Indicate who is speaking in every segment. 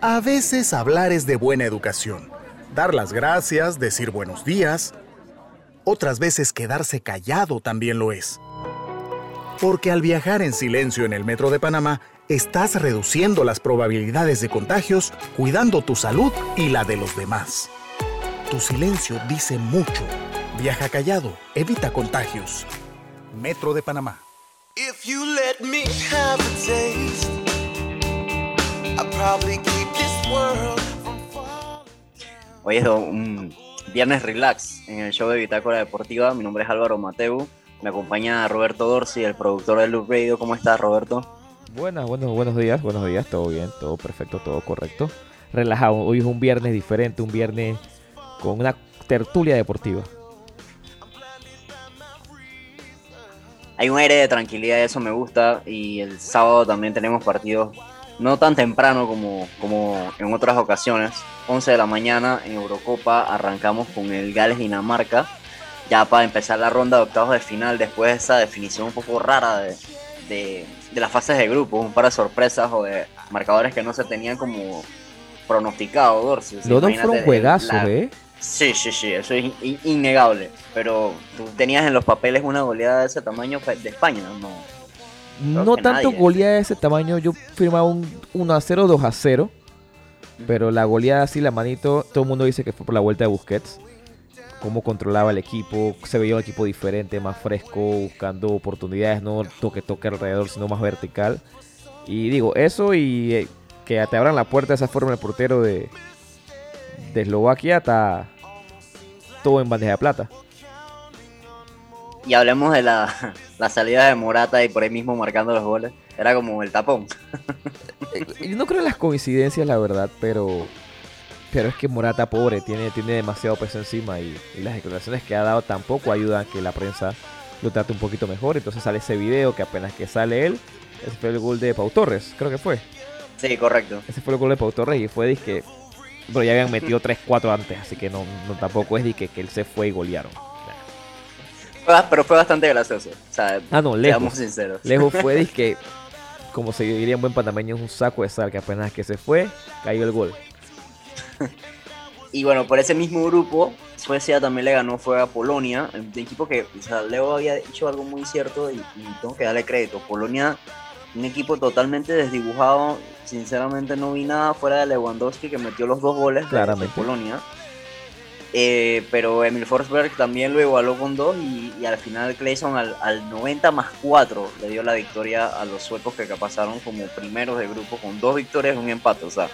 Speaker 1: A veces hablar es de buena educación. Dar las gracias, decir buenos días. Otras veces quedarse callado también lo es. Porque al viajar en silencio en el metro de Panamá, estás reduciendo las probabilidades de contagios, cuidando tu salud y la de los demás. Tu silencio dice mucho. Viaja callado, evita contagios. Metro de Panamá.
Speaker 2: Hoy es un viernes relax en el show de Bitácora Deportiva. Mi nombre es Álvaro Mateu. Me acompaña Roberto Dorsi, el productor de Loop Radio. ¿Cómo estás, Roberto?
Speaker 3: Buenas, buenos, buenos días, buenos días, todo bien, todo perfecto, todo correcto. Relajado, hoy es un viernes diferente, un viernes con una tertulia deportiva.
Speaker 2: Hay un aire de tranquilidad, eso me gusta. Y el sábado también tenemos partidos no tan temprano como, como en otras ocasiones. 11 de la mañana en Eurocopa arrancamos con el Gales-Dinamarca. Ya para empezar la ronda de octavos de final, después de esa definición un poco rara de, de, de las fases de grupo, un par de sorpresas o de marcadores que no se tenían como pronosticado, sea,
Speaker 3: Los dos fueron juegazos,
Speaker 2: la-
Speaker 3: ¿eh?
Speaker 2: Sí, sí, sí, eso es in- innegable. Pero tú tenías en los papeles una goleada de ese tamaño fe- de España, ¿no?
Speaker 3: No tanto
Speaker 2: nadie.
Speaker 3: goleada de ese tamaño, yo firmaba un 1 a 0, 2 a 0. Pero la goleada así, la manito, todo el mundo dice que fue por la vuelta de Busquets. Cómo controlaba el equipo, se veía un equipo diferente, más fresco, buscando oportunidades, no toque toque alrededor, sino más vertical. Y digo, eso y eh, que te abran la puerta de esa forma el portero de, de Eslovaquia está todo en bandeja de plata.
Speaker 2: Y hablemos de la, la salida de Morata y por ahí mismo marcando los goles. Era como el tapón.
Speaker 3: Eh, Yo no creo en las coincidencias, la verdad, pero pero es que Morata, pobre, tiene, tiene demasiado peso encima y, y las declaraciones que ha dado tampoco ayudan a que la prensa lo trate un poquito mejor. Entonces sale ese video que apenas que sale él, ese fue el gol de Pau Torres, creo que fue.
Speaker 2: Sí, correcto.
Speaker 3: Ese fue el gol de Pau Torres y fue disque... Pero ya habían metido 3-4 antes, así que no, no tampoco es de que, que él se fue y golearon.
Speaker 2: Fue- Pero fue bastante gracioso. O sea,
Speaker 3: Ah, no,
Speaker 2: seamos
Speaker 3: lejos.
Speaker 2: sinceros.
Speaker 3: Lejos fue disque, como se diría en buen panameño, es un saco de sal que apenas que se fue, cayó el gol.
Speaker 2: Y bueno, por ese mismo grupo, Suecia también le ganó fue a Polonia, el equipo que, o sea, Leo había dicho algo muy cierto y, y tengo que darle crédito. Polonia, un equipo totalmente desdibujado, sinceramente no vi nada fuera de Lewandowski que metió los dos goles
Speaker 3: Claramente.
Speaker 2: de Polonia. Eh, pero Emil Forsberg también lo igualó con dos y, y al final Clayson al, al 90 más 4 le dio la victoria a los suecos que pasaron como primeros de grupo con dos victorias y un empate. O sea,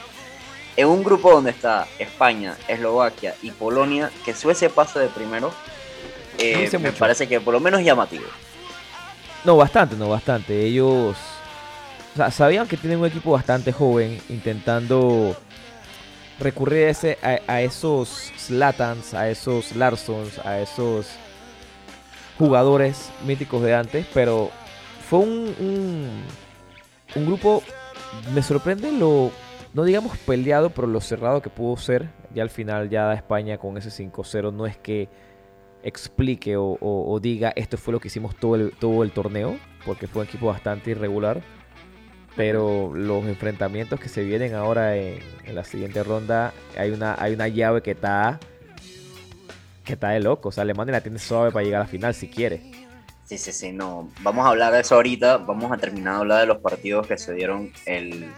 Speaker 2: en un grupo donde está España, Eslovaquia y Polonia, que Suecia pase de primero, eh, me
Speaker 3: mucho.
Speaker 2: parece que por lo menos llamativo.
Speaker 3: No, bastante, no, bastante. Ellos o sea, sabían que tienen un equipo bastante joven intentando recurrir a, a, esos Slatans, a esos Larsons, a esos jugadores míticos de antes, pero fue un, un, grupo, me sorprende lo, no digamos peleado, pero lo cerrado que pudo ser. Ya al final, ya España con ese 5-0 no es que explique o, diga esto fue lo que hicimos todo todo el torneo, porque fue un equipo bastante irregular. Pero los enfrentamientos que se vienen ahora en, en la siguiente ronda, hay una, hay una llave que está que está de loco. O sea, Alemania la tiene suave para llegar a la final si quiere.
Speaker 2: Sí, sí, sí, no. Vamos a hablar de eso ahorita. Vamos a terminar de hablar de los partidos que se dieron el,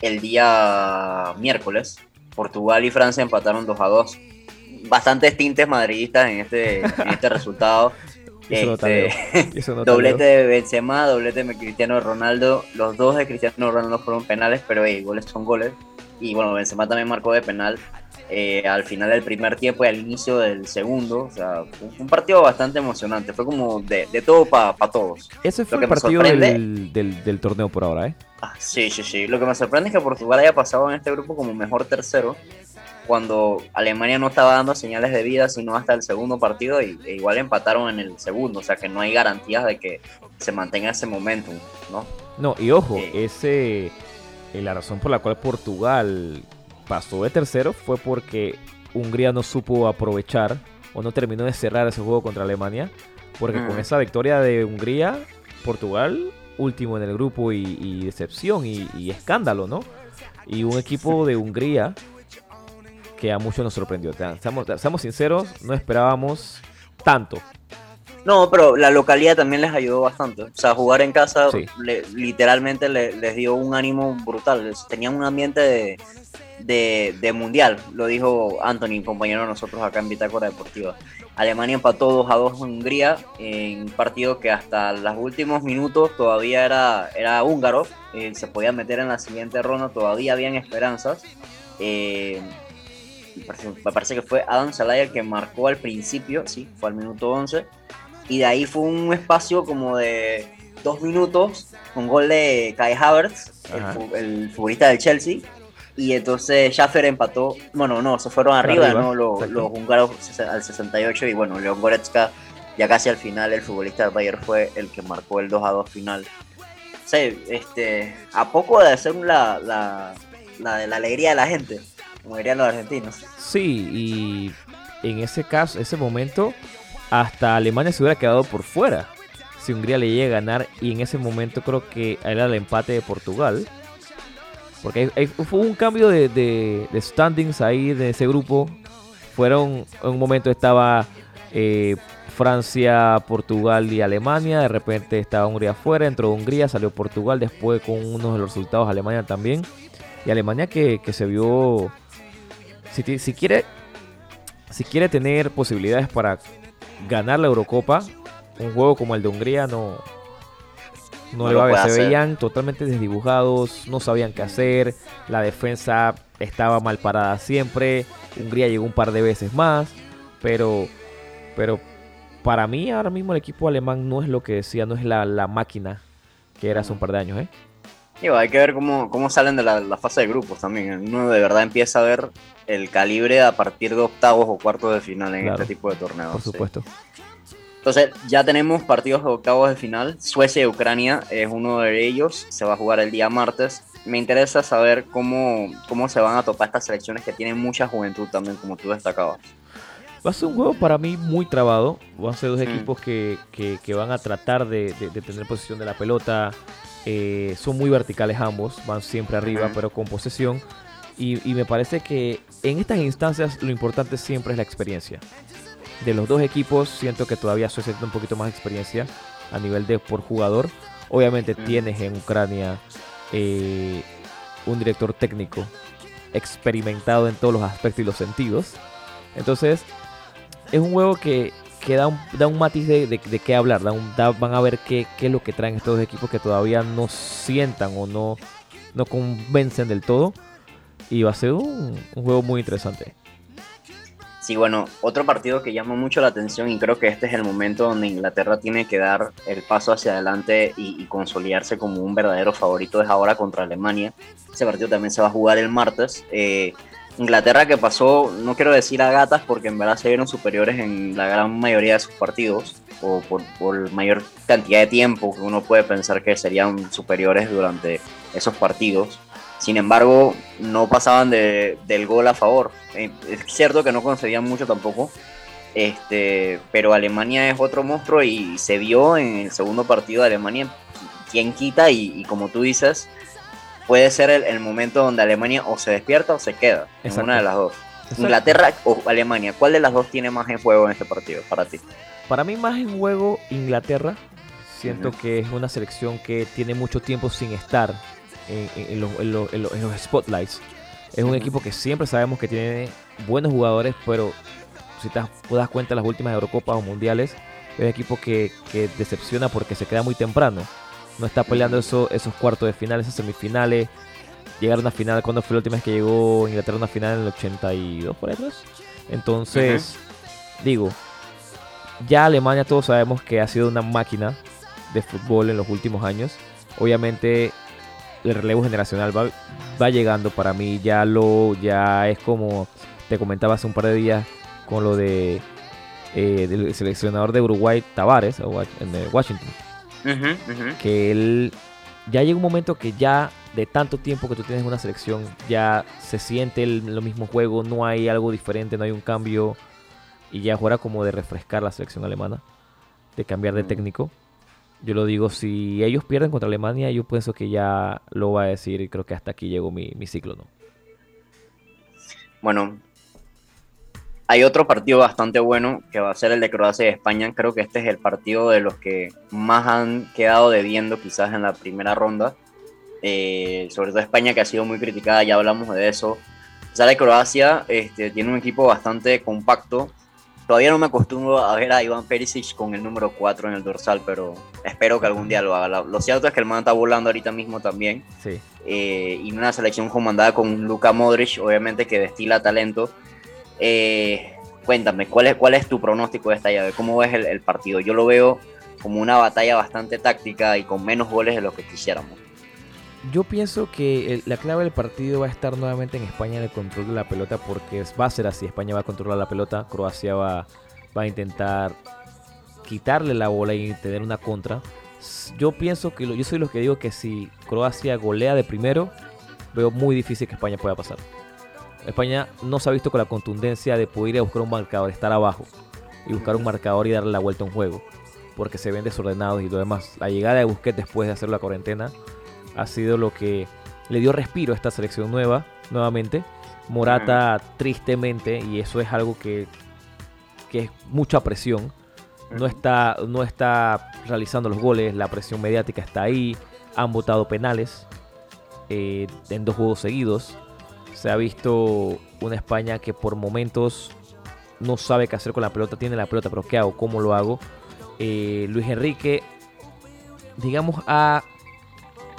Speaker 2: el día miércoles. Portugal y Francia empataron 2 a 2. Bastantes tintes madridistas en este, en este resultado.
Speaker 3: Eso
Speaker 2: Este,
Speaker 3: eso
Speaker 2: doblete de Benzema, doblete de Cristiano Ronaldo. Los dos de Cristiano Ronaldo fueron penales, pero hey, goles son goles. Y bueno, Benzema también marcó de penal eh, al final del primer tiempo y al inicio del segundo. O sea, fue un partido bastante emocionante. Fue como de, de todo para todos.
Speaker 3: Ese fue el partido del- del torneo por ahora, ¿eh?
Speaker 2: Ah, sí, sí, sí. Lo que me sorprende es que Portugal haya pasado en este grupo como mejor tercero. Cuando Alemania no estaba dando señales de vida, sino hasta el segundo partido, y e igual empataron en el segundo. O sea que no hay garantías de que se mantenga ese momentum, ¿no?
Speaker 3: No, y ojo,
Speaker 2: Sí.
Speaker 3: ese eh, la razón por la cual Portugal pasó de tercero fue porque Hungría no supo aprovechar o no terminó de cerrar ese juego contra Alemania, porque con
Speaker 2: Mm.
Speaker 3: esa victoria de Hungría, Portugal último en el grupo y, y decepción y, y escándalo, ¿no? y un equipo de Hungría que a muchos nos sorprendió. Seamos, seamos sinceros, no esperábamos tanto.
Speaker 2: No, pero la localidad también les ayudó bastante. O sea, jugar en casa
Speaker 3: Sí.
Speaker 2: le- literalmente le- les dio un ánimo brutal. Tenían un ambiente de, de, de mundial, lo dijo Anthony, compañero de nosotros acá en Bitácora Deportiva. Alemania empató 2 a 2 en Hungría, en un partido que hasta los últimos minutos todavía era, era húngaro, eh, se podía meter en la siguiente ronda, todavía habían esperanzas. Eh, me parece, me parece que fue Adam Salaya el que marcó al principio, sí, fue al minuto 11. Y de ahí fue un espacio como de dos minutos con gol de Kai Havertz, el, futbolista del Chelsea. Y entonces Schaffer empató, bueno, no, se fueron arriba,
Speaker 3: Arriba,
Speaker 2: ¿no? Los, los húngaros al 68 y bueno, León Goretzka ya casi al final, el futbolista del Bayern fue el que marcó el 2 a 2 final. Sí, este, a poco de hacer la, la, la alegría de la gente, como los argentinos.
Speaker 3: Sí, y en ese caso, ese momento, hasta Alemania se hubiera quedado por fuera. Si Hungría le llega a ganar, y en ese momento creo que era el empate de Portugal. Porque ahí fue un cambio de, standings ahí de ese grupo. Fueron, en un momento estaba eh, Francia, Portugal y Alemania. De repente estaba Hungría afuera, entró Hungría, salió Portugal. Después con uno de los resultados Alemania también. Y Alemania que se vio si, quiere si quiere tener posibilidades para ganar la Eurocopa, un juego como el de Hungría no no,
Speaker 2: No
Speaker 3: le
Speaker 2: lo
Speaker 3: va a ver. Se veían totalmente desdibujados, no sabían qué hacer, la defensa estaba mal parada siempre, Hungría llegó un par de veces más, pero pero para mí ahora mismo el equipo alemán no es lo que decía, no es la, la máquina que era hace un par de años, ¿eh?
Speaker 2: Digo, hay que ver cómo, cómo salen de la, la fase de grupos también. Uno de verdad empieza a ver el calibre a partir de octavos o cuartos de final en
Speaker 3: Claro.
Speaker 2: este tipo de torneos.
Speaker 3: Por
Speaker 2: sí.
Speaker 3: supuesto.
Speaker 2: Entonces, ya tenemos partidos de octavos de final. Suecia y Ucrania es uno de ellos. Se va a jugar el día martes. Me interesa saber cómo, cómo se van a topar estas selecciones que tienen mucha juventud también, como tú destacabas.
Speaker 3: Va a ser un juego para mí muy trabado. Van a ser dos
Speaker 2: Mm.
Speaker 3: equipos que, que- que van a tratar de, de- de tener posesión de la pelota. Eh, son muy verticales ambos, van siempre arriba, pero con posesión. Y, y me parece que en estas instancias lo importante siempre es la experiencia. De los dos equipos, siento que todavía Suecia tiene un poquito más de experiencia a nivel de por jugador. Obviamente
Speaker 2: Mm.
Speaker 3: tienes en Ucrania eh, un director técnico experimentado en todos los aspectos y los sentidos. Entonces, es un juego que, que da, un, da un matiz de, de, qué hablar. Da un- da- van a ver qué, qué es lo que traen estos equipos que todavía no sientan o no, no convencen del todo. Y va a ser un, juego muy interesante.
Speaker 2: Sí, bueno, otro partido que llama mucho la atención y creo que este es el momento donde Inglaterra tiene que dar el paso hacia adelante y, y consolidarse como un verdadero favorito es ahora contra Alemania. Ese partido también se va a jugar el martes. Eh, Inglaterra que pasó, no quiero decir a gatas porque en verdad se vieron superiores en la gran mayoría de sus partidos o por, por mayor cantidad de tiempo que uno puede pensar que serían superiores durante esos partidos. Sin embargo, no pasaban de- del gol a favor. Eh, es cierto que no concedían mucho tampoco, este, pero Alemania es otro monstruo y se vio en el segundo partido de Alemania quién quita y como tú dices, puede ser el, el momento donde Alemania o se despierta o se queda,
Speaker 3: Exacto.
Speaker 2: una de las dos.
Speaker 3: Exacto.
Speaker 2: Inglaterra o Alemania, ¿cuál de las dos tiene más en juego en este partido para ti?
Speaker 3: Para mí más en juego Inglaterra. Siento que es una selección que tiene mucho tiempo sin estar en, en- en los, en los- en los- en los spotlights. Es un equipo que siempre sabemos que tiene buenos jugadores, pero si te das- cuenta en las últimas Eurocopas o Mundiales, es un equipo que, que decepciona porque se queda muy temprano. No está peleando eso- esos cuartos de final, esas semifinales. Llegar a una final, cuando fue la última vez que llegó Inglaterra a una final? En el 82 por ahí atrás. Entonces, digo, ya Alemania todos sabemos que ha sido una máquina de fútbol en los últimos años. Obviamente el relevo generacional va, va llegando para mí. Ya lo ya es como te comentaba hace un par de días con lo de eh, del seleccionador de Uruguay Tavares o Wa- en eh, Washington que él ya llega un momento que ya de tanto tiempo que tú tienes en una selección ya se siente el, lo mismo juego, no hay algo diferente, no hay un cambio y ya fuera como de refrescar la selección alemana, de cambiar de
Speaker 2: Mm.
Speaker 3: técnico. Yo lo digo, si ellos pierden contra Alemania, yo pienso que ya lo va a decir y creo que hasta aquí llegó mi, mi ciclo, ¿no?
Speaker 2: Bueno, hay otro partido bastante bueno que va a ser el de Croacia y España. Creo que este es el partido de los que más han quedado debiendo quizás en la primera ronda. Eh, sobre todo España que ha sido muy criticada, ya hablamos de eso. Sale Croacia, este, tiene un equipo bastante compacto. Todavía no me acostumbro a ver a Iván Perisic con el número 4 en el dorsal, pero espero que algún día lo haga. Lo cierto es que el man está volando ahorita mismo también.
Speaker 3: Sí.
Speaker 2: Eh, y una selección comandada con Luka Modric, obviamente que destila talento. Eh, cuéntame, ¿cuál es, ¿cuál es tu pronóstico de esta llave? ¿Cómo ves el, partido? Yo lo veo como una batalla bastante táctica y con menos goles de lo que quisiéramos.
Speaker 3: Yo pienso que la clave del partido va a estar nuevamente en España en el control de la pelota porque va a ser así. España va a controlar la pelota, Croacia va, va a intentar quitarle la bola y tener una contra. Yo pienso que lo- yo soy los que digo que si Croacia golea de primero, veo muy difícil que España pueda pasar. España no se ha visto con la contundencia de poder ir a buscar un marcador, estar abajo y buscar un marcador y darle la vuelta a un juego porque se ven desordenados y lo demás. La llegada de Busquets después de hacer la cuarentena ha sido lo que le dio respiro a esta selección nueva, nuevamente. Morata tristemente, y eso es algo que, que es mucha presión, no está, no está realizando los goles, la presión mediática está ahí, han votado penales eh, en dos juegos seguidos. Se ha visto una España que por momentos no sabe qué hacer con la pelota, tiene la pelota, pero ¿qué hago? ¿Cómo lo hago? Eh, Luis Enrique, digamos, ha,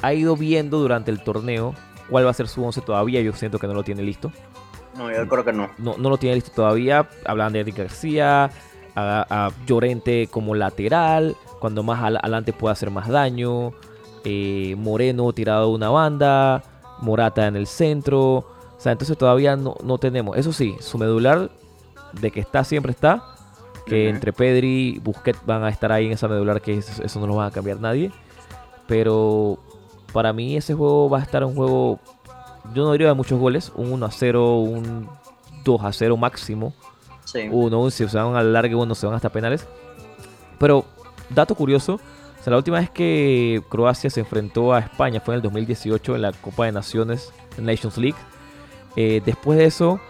Speaker 3: ha ido viendo durante el torneo cuál va a ser su 11 todavía. Yo siento que no lo tiene listo.
Speaker 2: No, yo creo que no.
Speaker 3: No, no lo tiene listo todavía. Hablan de Eric García, a, a Llorente como lateral, cuando más al- adelante puede hacer más daño. eh, Moreno tirado de una banda, Morata en el centro. O sea, entonces todavía no, no tenemos. Eso sí, su medular de que está siempre está. Que entre Pedri y Busquets van a estar ahí en esa medular, que eso, eso no lo va a cambiar nadie. Pero para mí ese juego va a estar un juego, yo no diría de muchos goles, un 1 a 0, un 2 a 0 máximo.
Speaker 2: Sí.
Speaker 3: Uno, un- si se van al largue, uno se van hasta penales. Pero, dato curioso, o sea, la última vez que Croacia se enfrentó a España fue en el 2018 en la Copa de Naciones, Nations League. Eh, después de eso,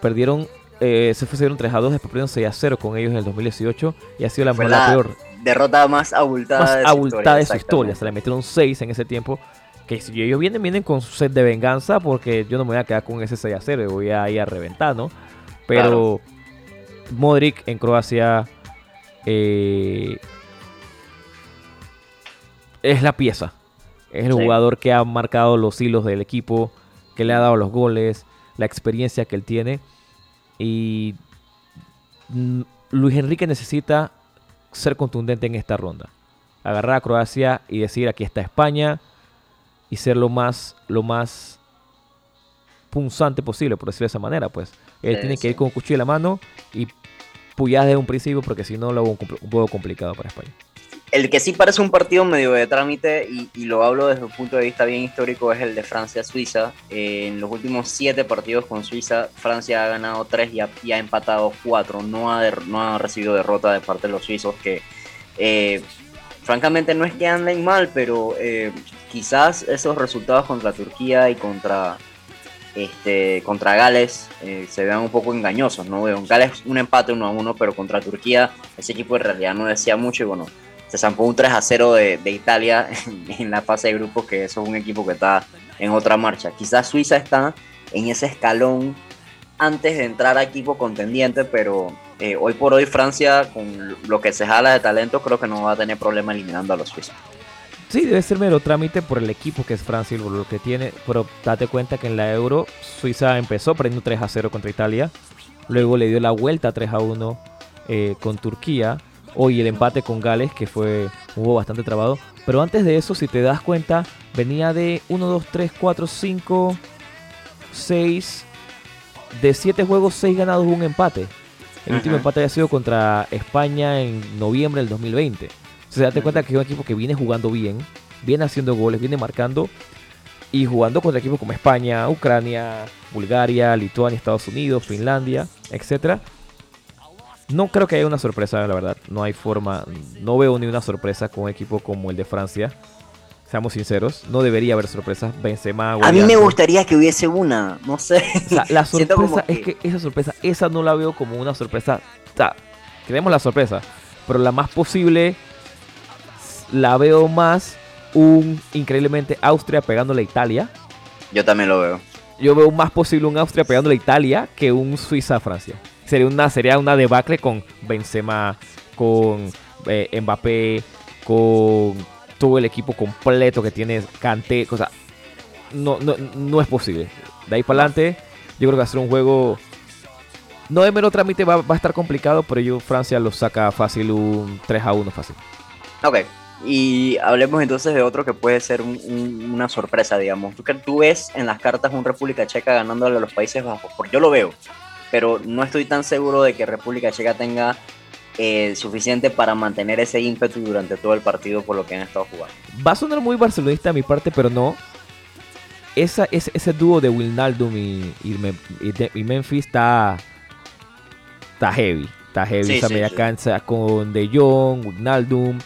Speaker 3: perdieron, eh, se fueron 3 a 2, después perdieron 6 a 0 con ellos en el 2018 y ha sido la,
Speaker 2: Fue
Speaker 3: la peor
Speaker 2: derrota más abultada
Speaker 3: más
Speaker 2: de su
Speaker 3: abultada de su historia. Se le metieron 6 en ese tiempo. Que si ellos vienen, vienen con su set de venganza, porque yo no me voy a quedar con ese 6 a 0, voy a ir a reventar, ¿no? Pero Modric en Croacia eh, es la pieza. Es el
Speaker 2: Sí.
Speaker 3: jugador que ha marcado los hilos del equipo, que le ha dado los goles, la experiencia que él tiene. Y mm, Luis Enrique necesita ser contundente en esta ronda. Agarrar a Croacia y decir aquí está España y ser lo más, lo más punzante posible, por decirlo de esa manera. Pues él tiene que ir con un cuchillo en la mano y puyar desde un principio porque si no lo hago un, un poco complicado para España.
Speaker 2: El que sí parece un partido medio de trámite, y, lo hablo desde un punto de vista bien histórico, es el de Francia-Suiza. En los últimos siete partidos con Suiza, Francia ha ganado tres y ha, empatado cuatro. No ha, no ha recibido derrota de parte de los suizos, que eh, francamente no es que anden mal, pero eh, quizás esos resultados contra Turquía y contra, este, contra Gales eh, se vean un poco engañosos. ¿no? En Gales un empate uno a uno, pero contra Turquía ese equipo en realidad no decía mucho y bueno se zampó un 3 a 0 de, de Italia en, en la fase de grupos, que eso es un equipo que está en otra marcha. Quizás Suiza está en ese escalón antes de entrar a equipo contendiente, pero eh, hoy por hoy Francia, con lo que se jala de talento, creo que no va a tener problema eliminando a los suizos.
Speaker 3: Sí, debe ser mero trámite por el equipo que es Francia y por lo que tiene. Pero date cuenta que en la Euro, Suiza empezó perdiendo 3 a 0 contra Italia. Luego le dio la vuelta 3 a 1 eh, con Turquía. Hoy el empate con Gales, que fue hubo bastante trabado. Pero antes de eso, si te das cuenta, venía de 1, 2, 3, 4, 5, 6. De 7 juegos, 6 ganados, un empate. El último empate había sido contra España en noviembre del 2020. Entonces, date
Speaker 2: Ujú.
Speaker 3: cuenta que es un equipo que viene jugando bien, viene haciendo goles, viene marcando y jugando contra equipos como España, Ucrania, Bulgaria, Lituania, Estados Unidos, Finlandia, etc. No creo que haya una sorpresa, la verdad. No hay forma. No veo ni una sorpresa con un equipo como el de Francia. Seamos sinceros. No debería haber sorpresas. Benzema.
Speaker 2: A mí me gustaría que hubiese una, no sé.
Speaker 3: O sea, la sorpresa es que esa sorpresa, esa no la veo como una sorpresa. O sea, queremos la sorpresa, pero la más posible la veo más un increíblemente Austria pegándole a Italia.
Speaker 2: Yo también lo veo.
Speaker 3: Yo veo más posible un Austria pegándole a Italia que un Suiza a Francia. Sería una, sería una debacle con Benzema, con eh, Mbappé, con todo el equipo completo que tiene Kanté. O sea, no, no, no es posible. De ahí para adelante, yo creo que va un juego. No de mero trámite va, va a estar complicado, pero yo Francia lo saca fácil un 3 a 1 fácil.
Speaker 2: Ok. Y hablemos entonces de otro que puede ser un- un- una sorpresa, digamos. ¿Tú, tú ves en las cartas un República Checa ganándole a los Países Bajos? Porque yo lo veo, pero no estoy tan seguro de que República Checa tenga eh, suficiente para mantener ese ímpetu durante todo el partido por lo que han estado jugando.
Speaker 3: Va a sonar muy barcelonista de mi parte, pero no. Esa, ese, ese dúo de Wilnaldum y, y, Memphis está, está heavy. Está heavy.
Speaker 2: Sí,
Speaker 3: esa
Speaker 2: sí,
Speaker 3: media
Speaker 2: sí.
Speaker 3: cancha con De Jong, Wijnaldum,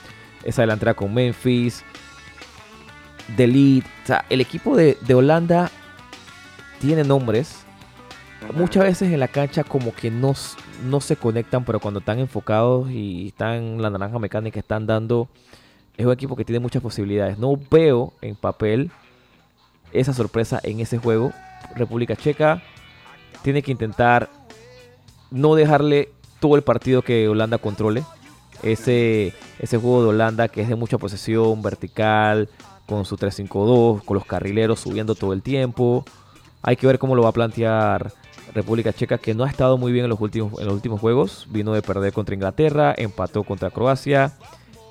Speaker 3: esa delantera con Memphis, De Ligt. O sea, el equipo de, de Holanda tiene nombres. Muchas veces en la cancha como que no, no se conectan, pero cuando están enfocados y están la naranja mecánica están dando, es un equipo que tiene muchas posibilidades. No veo en papel esa sorpresa en ese juego. República Checa tiene que intentar no dejarle todo el partido que Holanda controle. Ese, ese juego de Holanda que es de mucha posesión, vertical, con su 3-5-2, con los carrileros subiendo todo el tiempo. Hay que ver cómo lo va a plantear República Checa, que no ha estado muy bien en los últimos, en los últimos juegos. Vino de perder contra Inglaterra, empató contra Croacia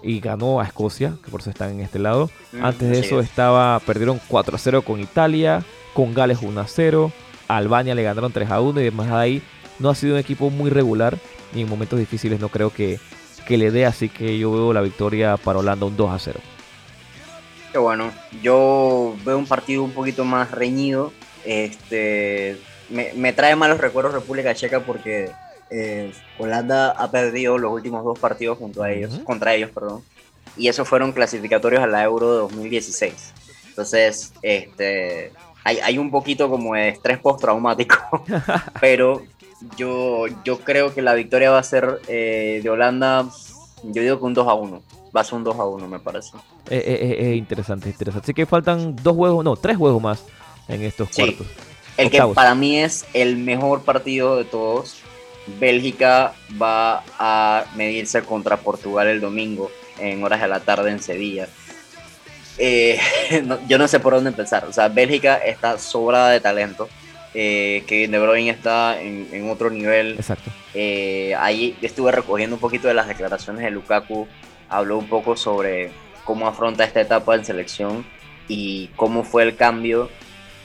Speaker 3: y ganó a Escocia, que por eso están en este lado.
Speaker 2: Mm,
Speaker 3: Antes de eso
Speaker 2: es.
Speaker 3: estaba perdieron 4-0 con Italia, con Gales 1-0, a Albania le ganaron 3-1 y demás de ahí. No ha sido un equipo muy regular y en momentos difíciles no creo que, que le dé, así que yo veo la victoria para Holanda un 2-0.
Speaker 2: Qué bueno. Yo veo un partido un poquito más reñido. Este, me, me trae malos recuerdos República Checa porque eh, Holanda ha perdido los últimos dos partidos junto a ellos, contra ellos, perdón. Y esos fueron clasificatorios a la Euro de 2016. Entonces, este, hay, hay un poquito como de estrés postraumático, pero yo, yo creo que la victoria va a ser eh, de Holanda, yo digo que un 2 a 1. Va a ser un 2 a 1, me parece.
Speaker 3: Es, es- es- es interesante, es interesante. Así que faltan dos juegos, no, tres juegos más en estos
Speaker 2: Sí.
Speaker 3: cuartos.
Speaker 2: El que para mí es el mejor partido de todos. Bélgica va a medirse contra Portugal el domingo en horas de la tarde en Sevilla. Eh, no- yo no sé por dónde empezar. O sea, Bélgica está sobrada de talento. Eh, Kevin De Bruyne está en, en otro nivel.
Speaker 3: Exacto.
Speaker 2: Eh, ahí estuve recogiendo un poquito de las declaraciones de Lukaku. Habló un poco sobre cómo afronta esta etapa en selección y cómo fue el cambio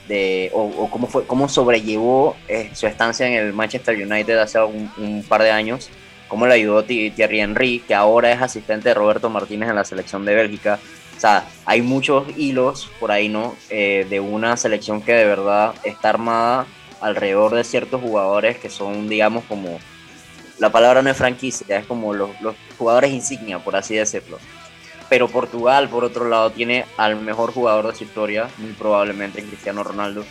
Speaker 2: de, o, o cómo, fue, cómo sobrellevó eh, su estancia en el Manchester United hace un, un par de años. Cómo le ayudó Thi- Thierry Henry, que ahora es asistente de Roberto Martínez en la selección de Bélgica. O sea, hay muchos hilos por ahí, ¿no? Eh, de una selección que de verdad está armada alrededor de ciertos jugadores que son, digamos, como la palabra no es franquicia, es como los, los jugadores insignia, por así decirlo. Pero Portugal, por otro lado, tiene al mejor jugador de su historia, muy probablemente Cristiano Ronaldo.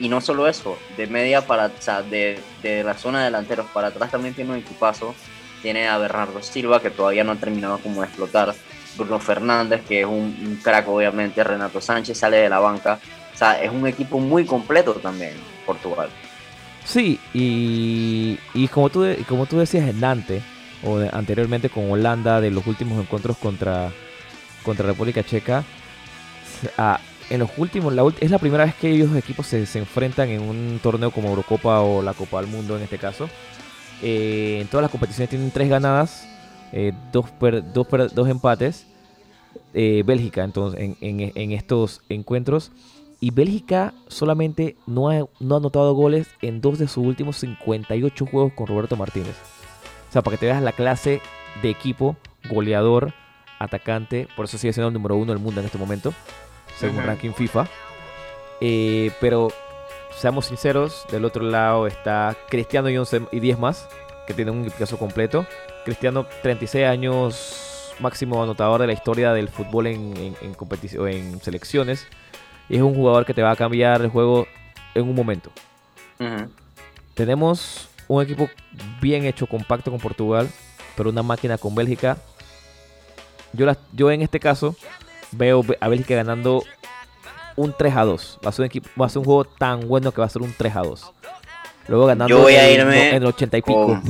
Speaker 2: Y no solo eso, de media para, de, de la zona de delanteros para atrás también tiene un equipazo. Tiene a Bernardo Silva, que todavía no ha terminado como de explotar. Bruno Fernández, que es un, crack, obviamente. Renato Sánchez sale de la banca. O sea, es un equipo muy completo también, Portugal.
Speaker 3: Sí, y, y como, tú, como tú decías en Dante, o anteriormente con Holanda, de los últimos encuentros contra, contra República Checa, ah, en los últimos, es la primera vez que ellos equipos se, se enfrentan en un torneo como Eurocopa o la Copa del Mundo en este caso. Eh, en todas las competiciones tienen tres ganadas, eh, dos, per- dos, per- dos empates. eh, Bélgica entonces en, en- en estos encuentros y Bélgica solamente no ha, no ha anotado goles en dos de sus últimos 58 juegos con Roberto Martínez. O sea, para que te veas la clase de equipo, goleador, atacante, por eso sigue siendo el número uno del mundo en este momento, según ranking FIFA. Eh, pero seamos sinceros, del otro lado está Cristiano y, 11 y 10 más. que tiene un equipazo completo. Cristiano, 36 años, máximo anotador de la historia del fútbol en, en, en competición, en selecciones. Y es un jugador que te va a cambiar el juego en un momento. Tenemos un equipo bien hecho, compacto con Portugal, pero una máquina con Bélgica. Yo, yo en este caso veo a Bélgica ganando un 3 a 2. Va a, ser un equipo, va a ser un juego tan bueno que va a ser un 3 a 2. Luego ganando
Speaker 2: Yo voy a
Speaker 3: en el-
Speaker 2: irme
Speaker 3: en el 80 y pico.
Speaker 2: con-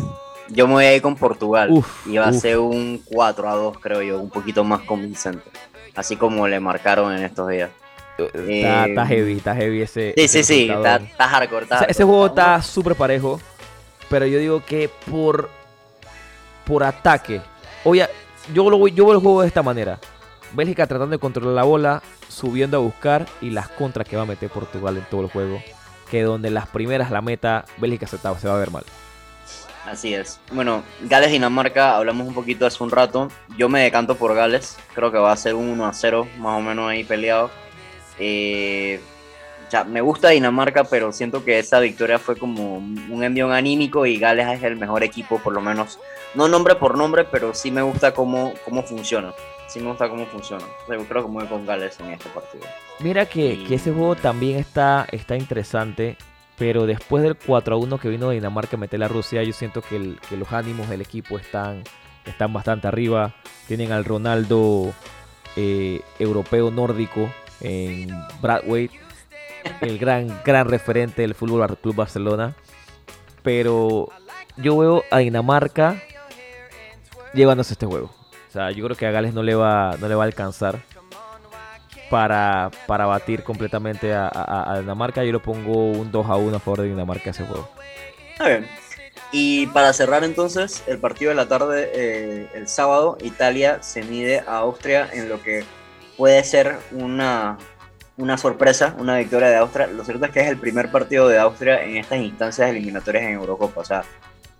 Speaker 2: Yo me voy a ir con Portugal.
Speaker 3: Uf,
Speaker 2: y va a
Speaker 3: uf.
Speaker 2: ser un 4 a 2, creo yo, un poquito más convincente. Así como le marcaron en estos días.
Speaker 3: Está,
Speaker 2: Eh,
Speaker 3: está heavy, está heavy ese.
Speaker 2: Sí,
Speaker 3: ese
Speaker 2: sí, sí, está, está hardcore. está
Speaker 3: O sea, ese
Speaker 2: hardcore.
Speaker 3: juego está súper parejo. Pero yo digo que por por ataque. Oye, yo, lo, voy- yo veo el juego de esta manera. Bélgica tratando de controlar la bola, subiendo a buscar y las contras que va a meter Portugal en todo el juego. Que donde las primeras la meta, Bélgica se, se va a ver mal.
Speaker 2: Así es. Bueno, Gales-Dinamarca, hablamos un poquito hace un rato. Yo me decanto por Gales. Creo que va a ser un 1 a 0, más o menos ahí peleado. Eh, me gusta Dinamarca, pero siento que esa victoria fue como un envión anímico y Gales es el mejor equipo, por lo menos. No nombre por nombre, pero sí me gusta cómo, cómo funciona. Sí me gusta cómo funciona. O sea, yo creo que voy con Gales en este partido.
Speaker 3: Mira que, que ese juego también está, está interesante. Pero después del 4 a 1 que vino de Dinamarca a meter a Rusia, yo siento que, el- que los ánimos del equipo están, están bastante arriba. Tienen al Ronaldo eh, europeo nórdico en Bradway, el gran, gran referente del Fútbol Club Barcelona. Pero yo veo a Dinamarca llevándose este juego. O sea, yo creo que a Gales no le va, no le va a alcanzar para, para batir completamente a, Dinamarca. Yo le pongo un 2 a 1 a favor de Dinamarca ese juego.
Speaker 2: Está bien. Y para cerrar entonces el partido de la tarde, eh, el sábado, Italia se mide a Austria en lo que puede ser una, una sorpresa, una victoria de Austria. Lo cierto es que es el primer partido de Austria en estas instancias eliminatorias en Eurocopa. O sea,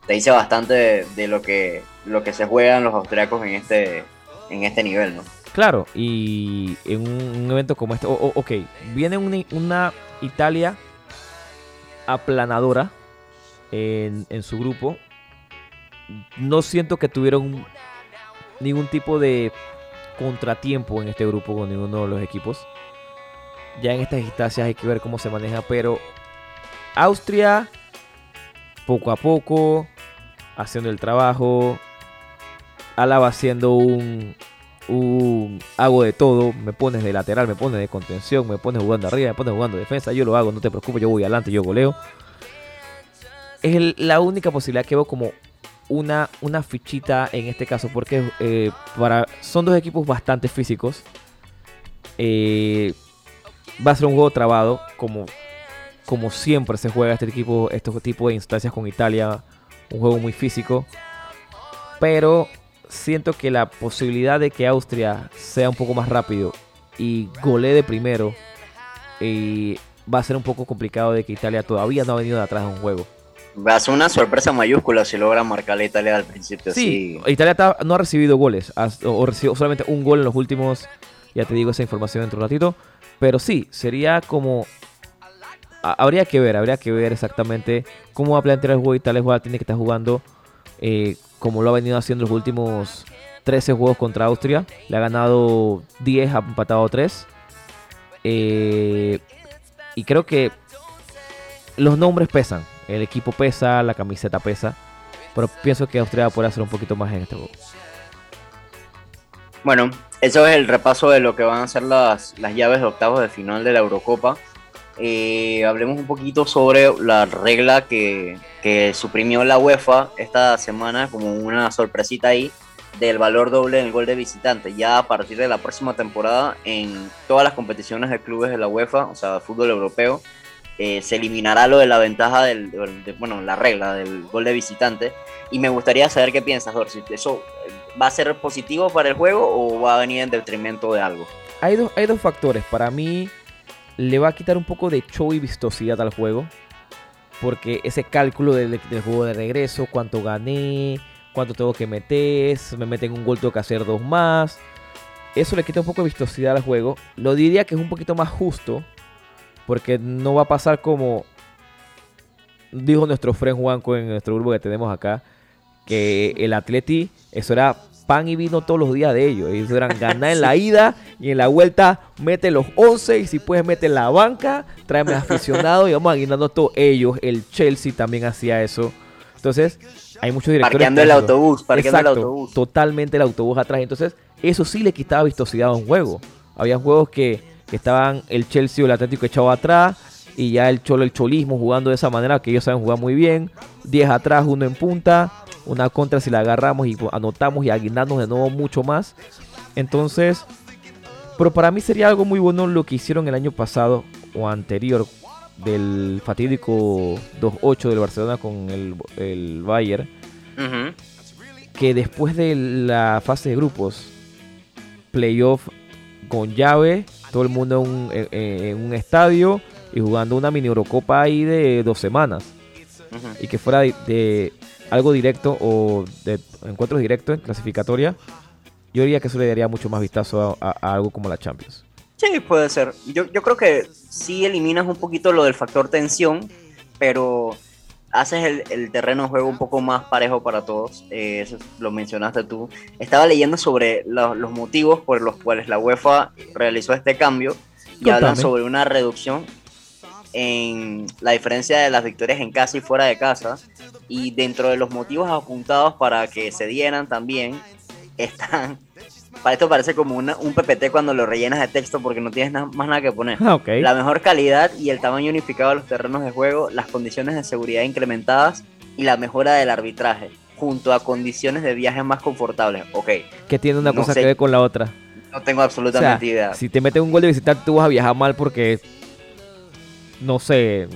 Speaker 2: te dice bastante de, lo, que, lo que se juegan los austriacos en este, en este nivel, ¿no?
Speaker 3: Claro, y en un, un evento como este, o- o- ok, viene una, una Italia aplanadora en, en su grupo. No siento que tuvieron ningún tipo de contratiempo en este grupo con ninguno de los equipos. Ya en estas instancias hay que ver cómo se maneja, pero Austria poco a poco haciendo el trabajo. Álava haciendo un, un hago de todo, me pones de lateral, me pones de contención, me pones jugando arriba, me pones jugando defensa, yo lo hago, no te preocupes, yo voy adelante, yo goleo. Es la única posibilidad que veo como una, una fichita en este caso, porque eh, para, son dos equipos bastante físicos. Eh, va a ser un juego trabado, como, como siempre se juega este equipo, estos tipos de instancias con Italia, un juego muy físico. Pero siento que la posibilidad de que Austria sea un poco más rápido y golee de primero y va a ser un poco complicado de que Italia todavía no ha venido de atrás de un juego.
Speaker 2: Va a ser una sorpresa mayúscula si logra marcar la Italia al principio.
Speaker 3: Sí,
Speaker 2: Sí,
Speaker 3: Italia ta- no ha recibido goles o recibió solamente un gol en los últimos, ya te digo esa información dentro de un ratito, pero sí, sería como... habría que ver, habría que ver exactamente cómo va a plantear el juego Italia. Igual tiene que estar jugando eh, como lo ha venido haciendo los últimos 13 juegos contra Austria. Le ha ganado 10, ha empatado 3. Eh, y creo que los nombres pesan. El equipo pesa, la camiseta pesa. Pero pienso que Austria puede hacer un poquito más en este juego.
Speaker 2: Bueno, eso es el repaso de lo que van a ser las, las llaves de octavos de final de la Eurocopa. Eh, hablemos un poquito sobre la regla que, que suprimió la UEFA esta semana como una sorpresita ahí del valor doble en el gol de visitante. Ya a partir de la próxima temporada en todas las competiciones de clubes de la UEFA, o sea, fútbol europeo, eh, se eliminará lo de la ventaja del, de- bueno, la regla del gol de visitante. Y me gustaría saber qué piensas, Dorsi. ¿Eso va a ser positivo para el juego o va a venir en detrimento de algo?
Speaker 3: Hay dos, hay dos factores. Para mí, le va a quitar un poco de show y vistosidad al juego. Porque ese cálculo del, del juego de regreso, cuánto gané, cuánto tengo que meter, me meten un gol, tengo que hacer dos más. Eso le quita un poco de vistosidad al juego. Lo diría que es un poquito más justo. Porque no va a pasar como dijo nuestro friend Juanco en nuestro grupo que tenemos acá. Que el Atleti, eso era pan y vino todos los días de ellos. Ellos eran ganar en la ida y en la vuelta mete los 11 y si puedes mete la banca, tráeme aficionados y vamos aguinando todo. Ellos, el Chelsea también hacía eso. Entonces, hay muchos directores.
Speaker 2: Parqueando el autobús, parqueando el
Speaker 3: Exacto,
Speaker 2: autobús.
Speaker 3: Totalmente el autobús atrás. Entonces, eso sí le quitaba vistosidad a un juego. Había juegos que, que estaban el Chelsea o el Atlético echado atrás y ya el cholo, el cholismo jugando de esa manera que ellos saben jugar muy bien. 10 atrás, uno en punta. Una contra si la agarramos y anotamos y aguindarnos de nuevo mucho más. Entonces, pero para mí sería algo muy bueno lo que hicieron el año pasado o anterior del fatídico 2-8 del Barcelona con el, el Bayern que después de la fase de grupos, playoff con llave, todo el mundo en un, en- en un estadio y jugando una mini Eurocopa ahí de dos semanas. Y que fuera de, de algo directo o de encuentros directos en clasificatoria, yo diría que eso le daría mucho más vistazo a, a- a algo como la Champions.
Speaker 2: Sí, puede ser. Yo, yo creo que sí eliminas un poquito lo del factor tensión, pero haces el, el terreno de juego un poco más parejo para todos. Eh, eso lo mencionaste tú. Estaba leyendo sobre lo- los motivos por los cuales la UEFA realizó este cambio y hablan sobre una reducción en la diferencia de las victorias en casa y fuera de casa. Y dentro de los motivos apuntados para que se dieran también están... Para esto parece como una- un PPT cuando lo rellenas de texto porque no tienes na- más nada que poner.
Speaker 3: Ah.
Speaker 2: La mejor calidad y el tamaño unificado de los terrenos de juego, las condiciones de seguridad incrementadas y la mejora del arbitraje, junto a condiciones de viaje más confortables. Ok,
Speaker 3: Que tiene una
Speaker 2: no
Speaker 3: cosa
Speaker 2: sé.
Speaker 3: que ver con la otra.
Speaker 2: no tengo
Speaker 3: O sea,
Speaker 2: absolutamente idea.
Speaker 3: si te meten un gol de visitante, tú vas a viajar mal porque. No sé.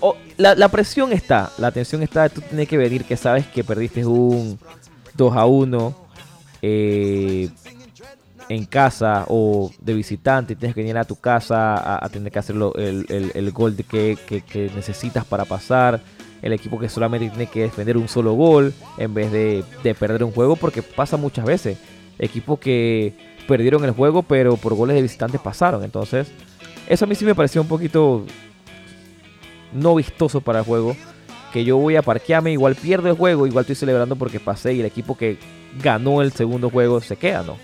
Speaker 3: O- la, presión está, la tensión está. Tú tienes que venir que sabes que perdiste un 2 a 1 eh, en casa o de visitante. Tienes que venir a tu casa a, tener que hacer el, el- el gol que, que- que necesitas para pasar. El equipo que solamente tiene que defender un solo gol en vez de, de perder un juego, porque pasa muchas veces equipos que perdieron el juego, pero por goles de visitantes pasaron. Entonces, eso a mí sí me pareció un poquito no vistoso para el juego. Que yo voy a parquearme, igual pierdo el juego, igual estoy celebrando porque pasé y el equipo que ganó el segundo juego se queda, ¿no?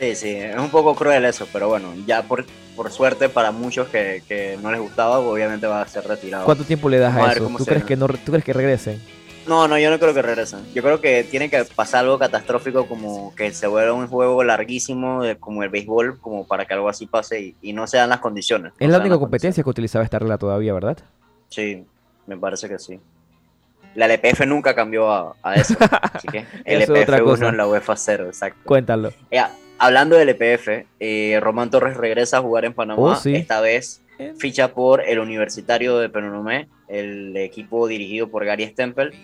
Speaker 2: Sí, sí, es un poco cruel eso, pero bueno, ya por, por suerte para muchos que, que no les gustaba, obviamente va a ser retirado.
Speaker 3: ¿Cuánto tiempo le das
Speaker 2: Vamos a
Speaker 3: eso? ¿Tú crees, que no, ¿Tú crees que regresen?
Speaker 2: No, no, yo no creo que regresen. Yo creo que tiene que pasar algo catastrófico como que se vuelva un juego larguísimo de- como el béisbol, como para que algo así pase y, y no sean las condiciones.
Speaker 3: Es
Speaker 2: no
Speaker 3: la única competencia que utilizaba esta regla todavía, ¿verdad?
Speaker 2: Sí, me parece que sí. La LPF nunca cambió a, a eso. Así que LPF
Speaker 3: otra
Speaker 2: 1
Speaker 3: cosa.
Speaker 2: en la UEFA 0, exacto.
Speaker 3: Cuéntalo.
Speaker 2: Ya, hablando del LPF, eh, Román Torres regresa a jugar en Panamá.
Speaker 3: Oh, sí.
Speaker 2: Esta vez ficha por el Universitario de Penonomé, el equipo dirigido por Gary Stempel.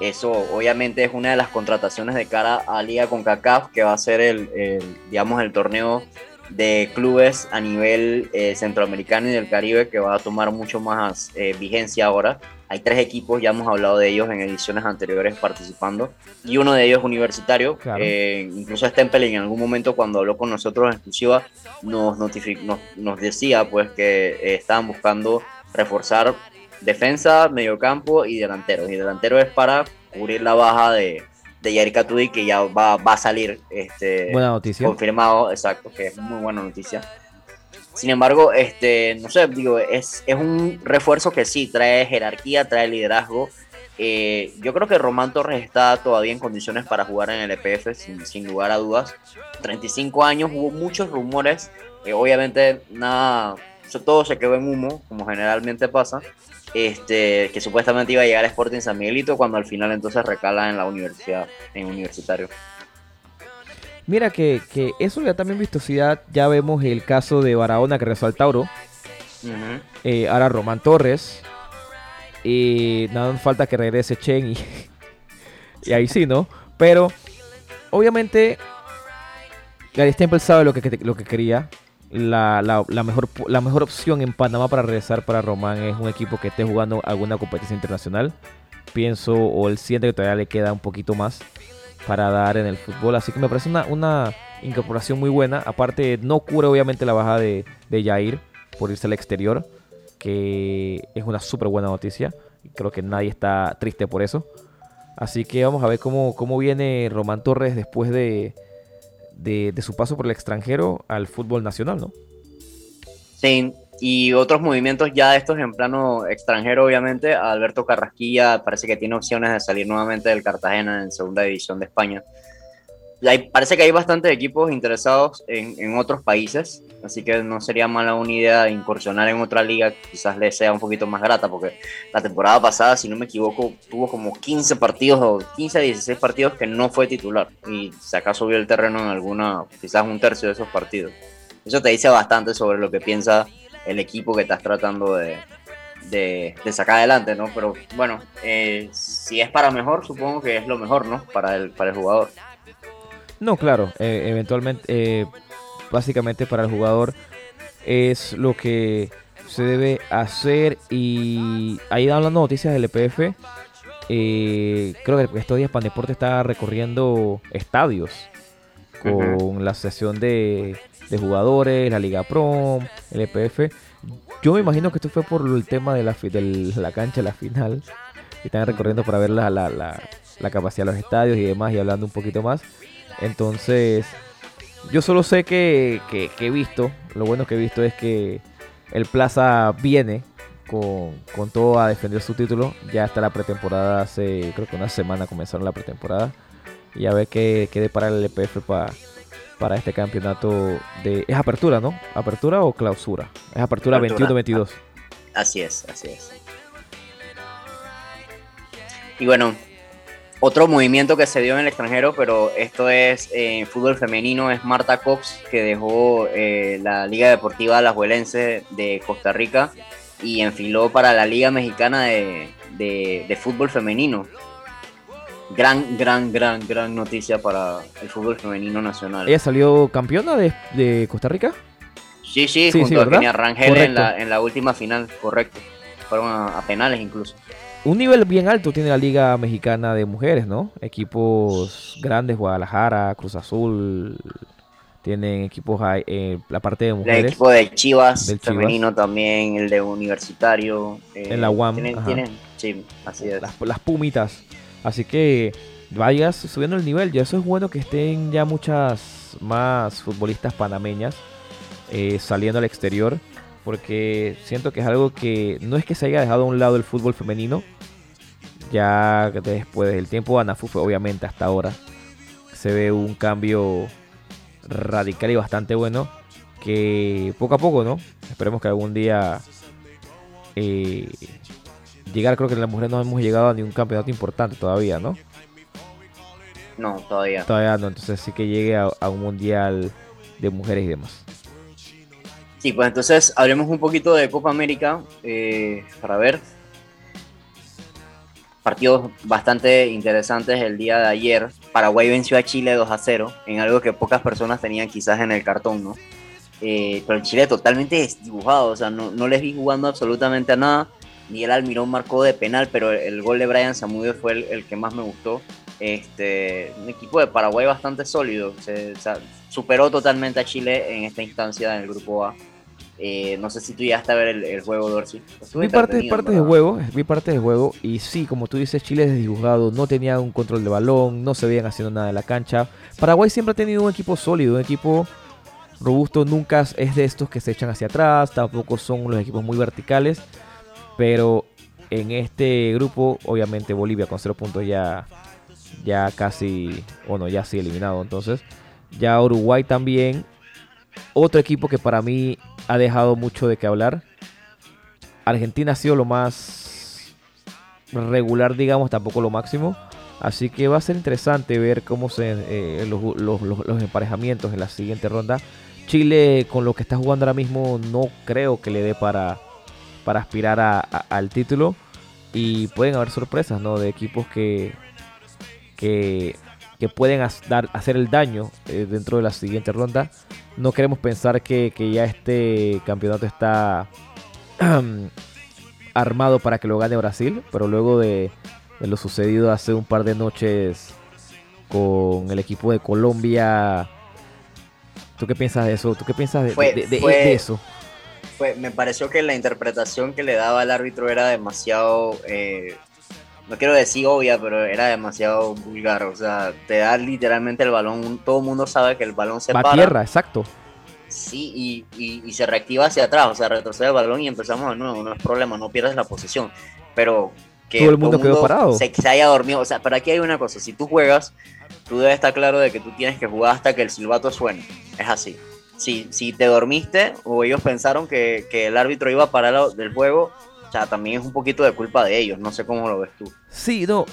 Speaker 2: Eso obviamente es una de las contrataciones de cara a Liga con CACAF, que va a ser el, el, digamos, el torneo de clubes a nivel eh, centroamericano y del Caribe que va a tomar mucho más eh, vigencia ahora. Hay tres equipos, ya hemos hablado de ellos en ediciones anteriores participando, y uno de ellos es universitario.
Speaker 3: Claro.
Speaker 2: Eh, incluso Stempel en algún momento cuando habló con nosotros en exclusiva nos, nos, nos decía pues que eh, estaban buscando reforzar defensa, mediocampo y delantero. Y delantero es para cubrir la baja de, de Yair Katudi, que ya va, va a salir este,
Speaker 3: Buena noticia.
Speaker 2: confirmado, exacto, que es muy buena noticia. Sin embargo, este, no sé, digo, es, es un refuerzo que sí trae jerarquía, trae liderazgo. Eh, yo creo que Román Torres está todavía en condiciones para jugar en el EPF, sin, sin lugar a dudas. 35 años, hubo muchos rumores, eh, obviamente nada, todo se quedó en humo, como generalmente pasa. Este, que supuestamente iba a llegar a Sporting San Miguelito cuando al final entonces recala en la universidad, en universitario.
Speaker 3: Mira que, que eso le da también vistosidad. Ya vemos el caso de Barahona que regresó al Tauro. Eh, ahora Román Torres. Y nada falta que regrese Chen y, y ahí sí, ¿no? Pero obviamente Gary Stempel sabe lo que, lo que quería. La, la- mejor, la mejor opción en Panamá para regresar para Román es un equipo que esté jugando alguna competencia internacional. Pienso o él siente que todavía le queda un poquito más para dar en el fútbol. Así que me parece una, una incorporación muy buena. Aparte, no cubre obviamente la baja de, de Jair por irse al exterior, que es una súper buena noticia. Creo que nadie está triste por eso. Así que vamos a ver cómo, cómo viene Román Torres después de, de, su paso por el extranjero al fútbol nacional, ¿no?
Speaker 2: Sí, y otros movimientos ya estos en plano extranjero, obviamente. Alberto Carrasquilla parece que tiene opciones de salir nuevamente del Cartagena en segunda división de España. Parece que hay bastantes equipos interesados en otros países, así que no sería mala una idea incursionar en otra liga, quizás le sea un poquito más grata, porque la temporada pasada, si no me equivoco, tuvo como 15 partidos o 15 a 16 partidos que no fue titular, y si acaso vio el terreno en alguna, quizás un tercio de esos partidos. Eso te dice bastante sobre lo que piensa el equipo que estás tratando de sacar adelante, ¿no? Pero bueno, eh, si es para mejor, supongo que es lo mejor, ¿no? Para el, para el jugador.
Speaker 3: No, claro, eh, eventualmente, eh, básicamente para el jugador es lo que se debe hacer y ahí hablando noticias del EPF, eh, creo que estos días Pandeporte está recorriendo estadios con la sesión de, de jugadores, la Liga Prom, el EPF. Yo me imagino que esto fue por el tema de la, del- la cancha, la final. Y están recorriendo para ver la, la, la- la capacidad de los estadios y demás y hablando un poquito más. Entonces, yo solo sé que, que- que he visto, lo bueno que he visto es que el Plaza viene con, con todo a defender su título. Ya está la pretemporada, hace creo que una semana comenzaron la pretemporada. Y a ver qué, qué depara el EPF pa- para este campeonato de... Es apertura, ¿no? ¿Apertura o clausura? Es apertura,
Speaker 2: Apertura.
Speaker 3: 21-22.
Speaker 2: Así es, así es. Y bueno, otro movimiento que se dio en el extranjero, pero esto es eh, fútbol femenino, es Marta Cox, que dejó eh, la Liga Deportiva Alajuelense de Costa Rica y enfiló para la Liga Mexicana de, de- de Fútbol Femenino. Gran, gran, gran, gran noticia para el fútbol femenino nacional.
Speaker 3: ¿Ella salió campeona de, de Costa Rica?
Speaker 2: Sí, sí,
Speaker 3: Sí,
Speaker 2: junto
Speaker 3: sí,
Speaker 2: a. Kenia Rangel en la, en la última final, correcto. Fueron a- a penales incluso.
Speaker 3: Un nivel bien alto tiene la Liga Mexicana de Mujeres, ¿no? Equipos grandes, Guadalajara, Cruz Azul, tienen equipos eh, la parte de
Speaker 2: El
Speaker 3: mujeres.
Speaker 2: equipo de Chivas,
Speaker 3: Del Chivas.
Speaker 2: femenino también, el de Universitario. eh,
Speaker 3: En la UAM,
Speaker 2: Tienen, tienen- sí, así es.
Speaker 3: las, las pumitas. Así que vayas subiendo el nivel. Ya eso es bueno que estén ya muchas más futbolistas panameñas eh, saliendo al exterior. Porque siento que es algo que no es que se haya dejado a un lado el fútbol femenino. Ya después del tiempo de Anafufe, obviamente hasta ahora, se ve un cambio radical y bastante bueno. Que poco a poco, ¿no? Esperemos que algún día eh, llegar, creo que las mujeres no hemos llegado a ningún campeonato importante todavía, ¿no?
Speaker 2: No, todavía.
Speaker 3: Todavía no, entonces sí que llegue a, a un mundial de mujeres y demás.
Speaker 2: Sí, pues entonces hablemos un poquito de Copa América eh, para ver. Partidos bastante interesantes el día de ayer. Paraguay venció a Chile 2 a 0 en algo que pocas personas tenían quizás en el cartón, ¿no? Eh, pero el Chile totalmente desdibujado, o sea, no, no les vi jugando absolutamente a nada. Miguel Almirón marcó de penal, pero el, gol de Brian Zamudio fue el que más me gustó. Este, un equipo de Paraguay bastante sólido, se, superó totalmente a Chile en esta instancia en el grupo A. Eh, no sé si tú llegaste a ver el, el juego, Dorsey.
Speaker 3: Vi parte,
Speaker 2: entretenido,
Speaker 3: parte del juego, vi parte del juego y sí, como tú dices, Chile es desdibujado, no tenía un control de balón, no se veían haciendo nada en la cancha. Paraguay siempre ha tenido un equipo sólido, un equipo robusto, nunca es de estos que se echan hacia atrás, tampoco son los equipos muy verticales, pero en este grupo, obviamente Bolivia con cero puntos ya, ya casi, bueno, ya sí eliminado, entonces ya Uruguay también, otro equipo que para mí ha dejado mucho de qué hablar. Argentina ha sido lo más regular, digamos, tampoco lo máximo. Así que va a ser interesante ver cómo se eh, los, los- los- emparejamientos en la siguiente ronda. Chile, con lo que está jugando ahora mismo, no creo que le dé para, para aspirar a- al título. Y pueden haber sorpresas, ¿no? De equipos que, que, que pueden dar, hacer el daño eh, dentro de la siguiente ronda. No queremos pensar que, que ya este campeonato está armado para que lo gane Brasil, pero luego de, de lo sucedido hace un par de noches con el equipo de Colombia, ¿tú qué piensas de eso? ¿Tú qué piensas de,
Speaker 2: Fue-
Speaker 3: de- de-
Speaker 2: fue-
Speaker 3: de eso?
Speaker 2: Fue- me pareció que la interpretación que le daba el árbitro era demasiado, eh, no quiero decir obvia, pero era demasiado vulgar. O sea, te da literalmente el balón, todo el mundo sabe que el balón se
Speaker 3: Va a
Speaker 2: para.
Speaker 3: tierra, exacto.
Speaker 2: Sí, y, y- y se reactiva hacia atrás, o sea, retrocede el balón y empezamos de nuevo, no es problema, no pierdes la posición. Pero que
Speaker 3: Todo el mundo quedó parado.
Speaker 2: Se, se haya dormido, o sea, pero aquí hay una cosa, si tú juegas, tú debes estar claro de que tú tienes que jugar hasta que el silbato suene, es así. Si, si te dormiste o ellos pensaron que, que el árbitro iba a parar del juego, o sea, también es un poquito de culpa de ellos, no sé cómo lo ves tú.
Speaker 3: Sí, no. O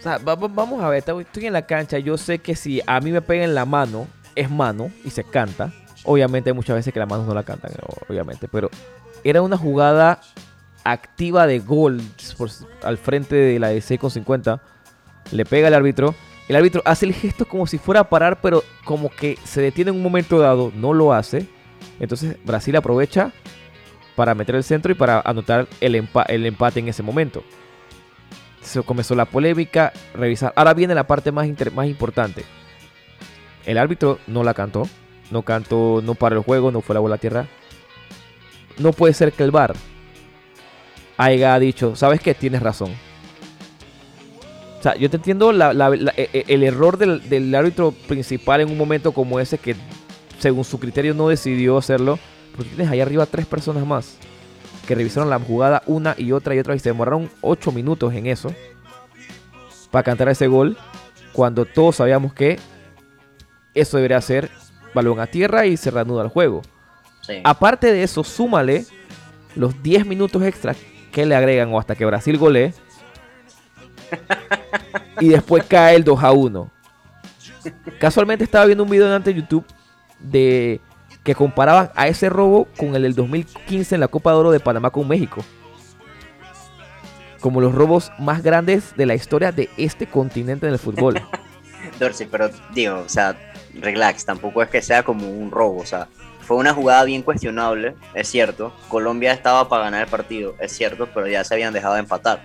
Speaker 3: sea, va- va- vamos a ver, estoy en la cancha, yo sé que si a mí me pega en la mano, es mano y se canta. Obviamente hay muchas veces que las manos no la cantan, o- obviamente, pero era una jugada activa de gol al frente de la de 6 con 50. Le pega al árbitro. El árbitro hace el gesto como si fuera a parar, pero como que se detiene en un momento dado, no lo hace. Entonces Brasil aprovecha para meter el centro y para anotar el, empa- el empate en ese momento. Se comenzó la polémica, revisar. Ahora viene la parte más, más importante. El árbitro no la cantó, no cantó, no para el juego, no fue la bola a tierra. No puede ser que el VAR haya dicho, ¿sabes qué? Tienes razón. O sea, yo te entiendo e- e- el error del árbitro principal en un momento como ese que según su criterio no decidió hacerlo. Porque tienes ahí arriba tres personas más que revisaron la jugada una y otra y otra y se demoraron ocho minutos en eso para cantar ese gol cuando todos sabíamos que eso debería ser balón a tierra y se reanuda el juego.
Speaker 2: Sí.
Speaker 3: Aparte de eso, súmale los 10 minutos extra que le agregan o hasta que Brasil golee. y después cae el 2 a 1. Casualmente estaba viendo un video antes de YouTube de que comparaban a ese robo con el del 2015 en la Copa de Oro de Panamá con México. Como los robos más grandes de la historia de este continente en el fútbol.
Speaker 2: Dorsey, pero digo, o sea, relax, tampoco es que sea como un robo, o sea, fue una jugada bien cuestionable, es cierto. Colombia estaba para ganar el partido, es cierto, pero ya se habían dejado de empatar.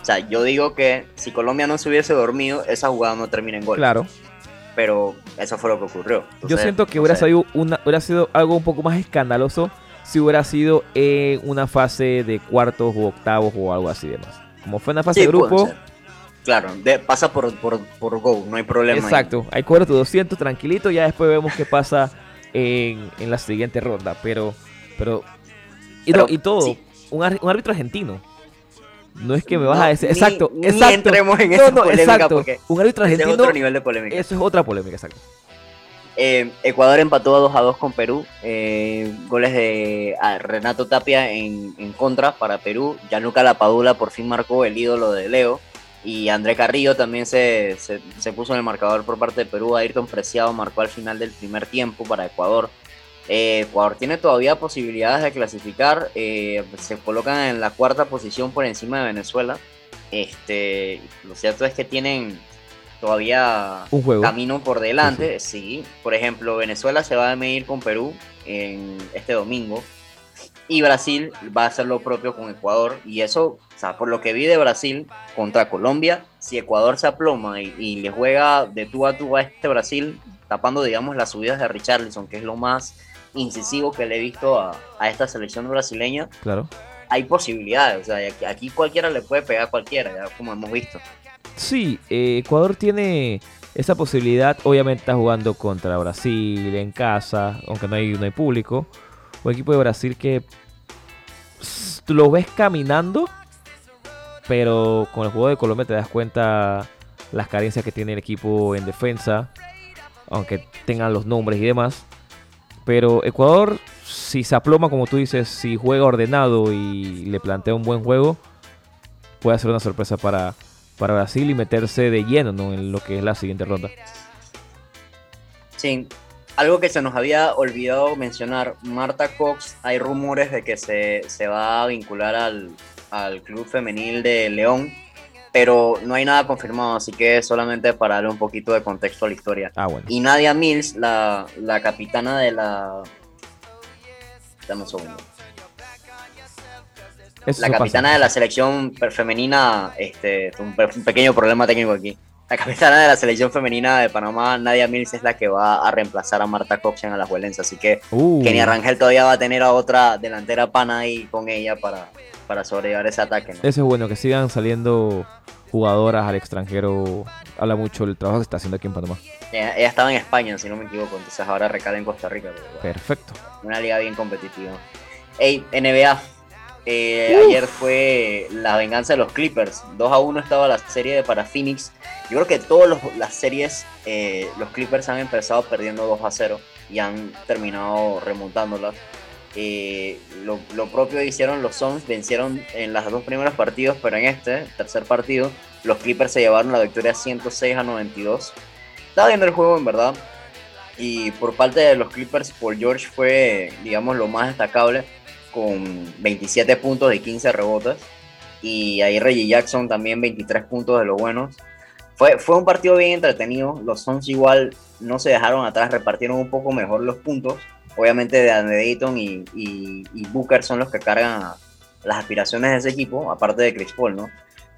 Speaker 2: O sea, yo digo que si Colombia no se hubiese dormido, esa jugada no termina en gol.
Speaker 3: Claro.
Speaker 2: Pero eso fue lo que ocurrió.
Speaker 3: Yo siento que hubiera, sido una, hubiera sido algo un poco más escandaloso si hubiera sido en una fase de cuartos o octavos o algo así demás. Como fue en la fase
Speaker 2: Sí,
Speaker 3: de grupo.
Speaker 2: Claro, de- pasa por, por, por go, no hay problema. ahí.
Speaker 3: exacto, hay tu 200 tranquilito, ya después vemos qué pasa en, en la siguiente ronda. Pero, pero, y, no,
Speaker 2: Pero,
Speaker 3: y todo,
Speaker 2: sí.
Speaker 3: un, ar- un árbitro argentino. No es que me vas
Speaker 2: No,
Speaker 3: a decir,
Speaker 2: ni-
Speaker 3: exacto,
Speaker 2: ni
Speaker 3: exacto.
Speaker 2: entremos en
Speaker 3: no,
Speaker 2: esa
Speaker 3: no,
Speaker 2: polémica
Speaker 3: exacto.
Speaker 2: porque
Speaker 3: Un árbitro
Speaker 2: Ese es
Speaker 3: argentino,
Speaker 2: otro nivel de polémica.
Speaker 3: eso es otra polémica, exacto.
Speaker 2: Eh, Ecuador empató a 2 a 2 con Perú. eh, goles de ah, Renato Tapia en, en contra para Perú. Gianluca Lapadula por fin marcó el ídolo de Leo. Y André Carrillo también se, se- se puso en el marcador por parte de Perú. Ayrton Preciado marcó al final del primer tiempo para Ecuador. Eh, Ecuador tiene todavía posibilidades de clasificar. eh, se colocan en la cuarta posición por encima de Venezuela. Este, lo cierto es que tienen todavía
Speaker 3: Un juego.
Speaker 2: camino por delante, sí. Por ejemplo, Venezuela se va a medir con Perú en este domingo. Y Brasil va a hacer lo propio con Ecuador. Y eso, o sea, por lo que vi de Brasil contra Colombia, si Ecuador se aploma y, y le juega de tú a tú a este Brasil, tapando, digamos, las subidas de Richarlison, que es lo más incisivo que le he visto a, a esta selección brasileña,
Speaker 3: Claro.
Speaker 2: hay posibilidades. O sea, aquí, aquí cualquiera le puede pegar a cualquiera, ya como hemos visto.
Speaker 3: Sí, eh, Ecuador tiene esa posibilidad. Obviamente está jugando contra Brasil en casa, aunque no hay, no hay público. Un equipo de Brasil que lo ves caminando, pero con el juego de Colombia te das cuenta las carencias que tiene el equipo en defensa, aunque tengan los nombres y demás. Pero Ecuador, si se aploma, como tú dices, si juega ordenado y le plantea un buen juego, puede ser una sorpresa para, para Brasil y meterse de lleno ¿no? en lo que es la siguiente ronda.
Speaker 2: Sí, algo que se nos había olvidado mencionar, Marta Cox, hay rumores de que se, se va a vincular al, al club femenil de León, pero no hay nada confirmado, así que solamente para darle un poquito de contexto a la historia.
Speaker 3: Ah, bueno.
Speaker 2: Y Nadia Mills, la, la capitana de la... Dame un segundo.
Speaker 3: Eso
Speaker 2: La
Speaker 3: pasa.
Speaker 2: capitana de la selección femenina, este, un, un pequeño problema técnico aquí. La capitana de la selección femenina de Panamá, Nadia Mills, es la que va a reemplazar a Marta Cox en Alajuelense. Así que
Speaker 3: Uh,
Speaker 2: Kenia Rangel todavía va a tener a otra delantera pana ahí con ella para, para sobrellevar ese ataque. ¿no?
Speaker 3: Eso es bueno, que sigan saliendo jugadoras al extranjero. Habla mucho el trabajo que está haciendo aquí en Panamá.
Speaker 2: Ella, ella estaba en España, si no me equivoco, entonces ahora recala en Costa Rica. pero bueno,
Speaker 3: Perfecto.
Speaker 2: una liga bien competitiva. Ey, NBA. Eh, ayer fue la venganza de los Clippers. 2 a 1 estaba la serie para Phoenix. Yo creo que todas las series, eh, los Clippers han empezado perdiendo 2 a 0 y han terminado remontándolas. Eh, lo, lo propio hicieron los Suns, vencieron en los dos primeros partidos, pero en este, tercer partido, los Clippers se llevaron la victoria 106 a 92. Estaba viendo el juego en verdad, y por parte de los Clippers, Paul George fue, digamos, lo más destacable, con 27 puntos y 15 rebotes. Y ahí Reggie Jackson también 23 puntos de los buenos. Fue, fue un partido bien entretenido. Los Suns igual no se dejaron atrás, repartieron un poco mejor los puntos. Obviamente de Dayton y, y, y Booker son los que cargan a- las aspiraciones de ese equipo, aparte de Chris Paul, ¿no?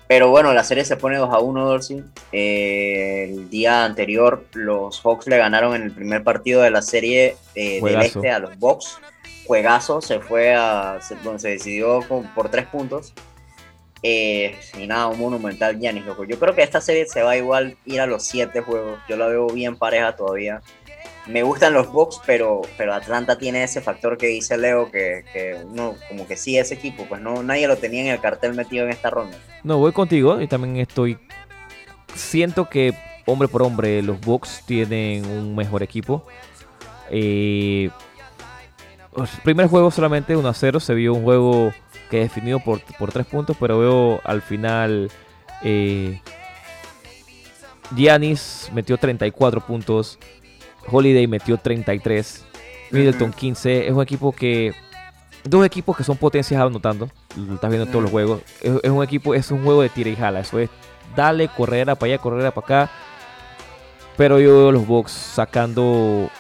Speaker 2: Pero bueno, la serie se pone 2 a 1, Dorsey. Eh, el día anterior, los Hawks le ganaron en el primer partido de la serie eh, del este a los Bucks. Juegazo, se fue a. donde se decidió con- por tres puntos. Eh, y nada, un monumental Giannis, loco. Yo creo que esta serie se va a igual ir a los siete juegos. Yo la veo bien pareja todavía. Me gustan los Bucks, pero, pero Atlanta tiene ese factor que dice Leo, que, que uno como que sí, ese equipo, pues no, nadie lo tenía en el cartel metido en esta ronda.
Speaker 3: No, voy contigo y también estoy. Siento que hombre por hombre los Bucks tienen un mejor equipo. Eh, primer juego solamente 1 a 0. Se vio un juego que definido por, por 3 puntos, pero veo al final. Eh, Giannis metió 34 puntos. Holiday metió 33. Middleton
Speaker 2: Ujú.
Speaker 3: 15. Es un equipo que. Dos equipos que son potencias anotando. Lo estás viendo en todos los juegos. Es, es un equipo, es un juego de tira y jala. Eso es dale, correra para allá, correra para acá. Pero yo veo los Bucks sacando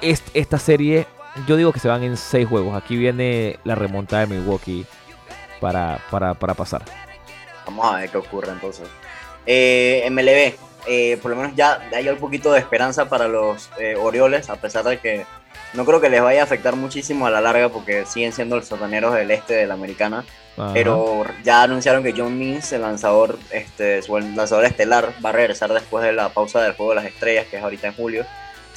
Speaker 3: est- esta serie. Yo digo que se van en seis juegos. Aquí viene la remontada de Milwaukee para, para, para pasar.
Speaker 2: Vamos a ver qué ocurre entonces. Eh, MLB, eh, por lo menos ya hay un poquito de esperanza para los eh, Orioles, a pesar de que no creo que les vaya a afectar muchísimo a la larga porque siguen siendo los sotaneros del este de la americana.
Speaker 3: Ajá.
Speaker 2: Pero ya anunciaron que John Means, el lanzador, este, su el lanzador estelar, va a regresar después de la pausa del juego de las estrellas, que es ahorita en julio.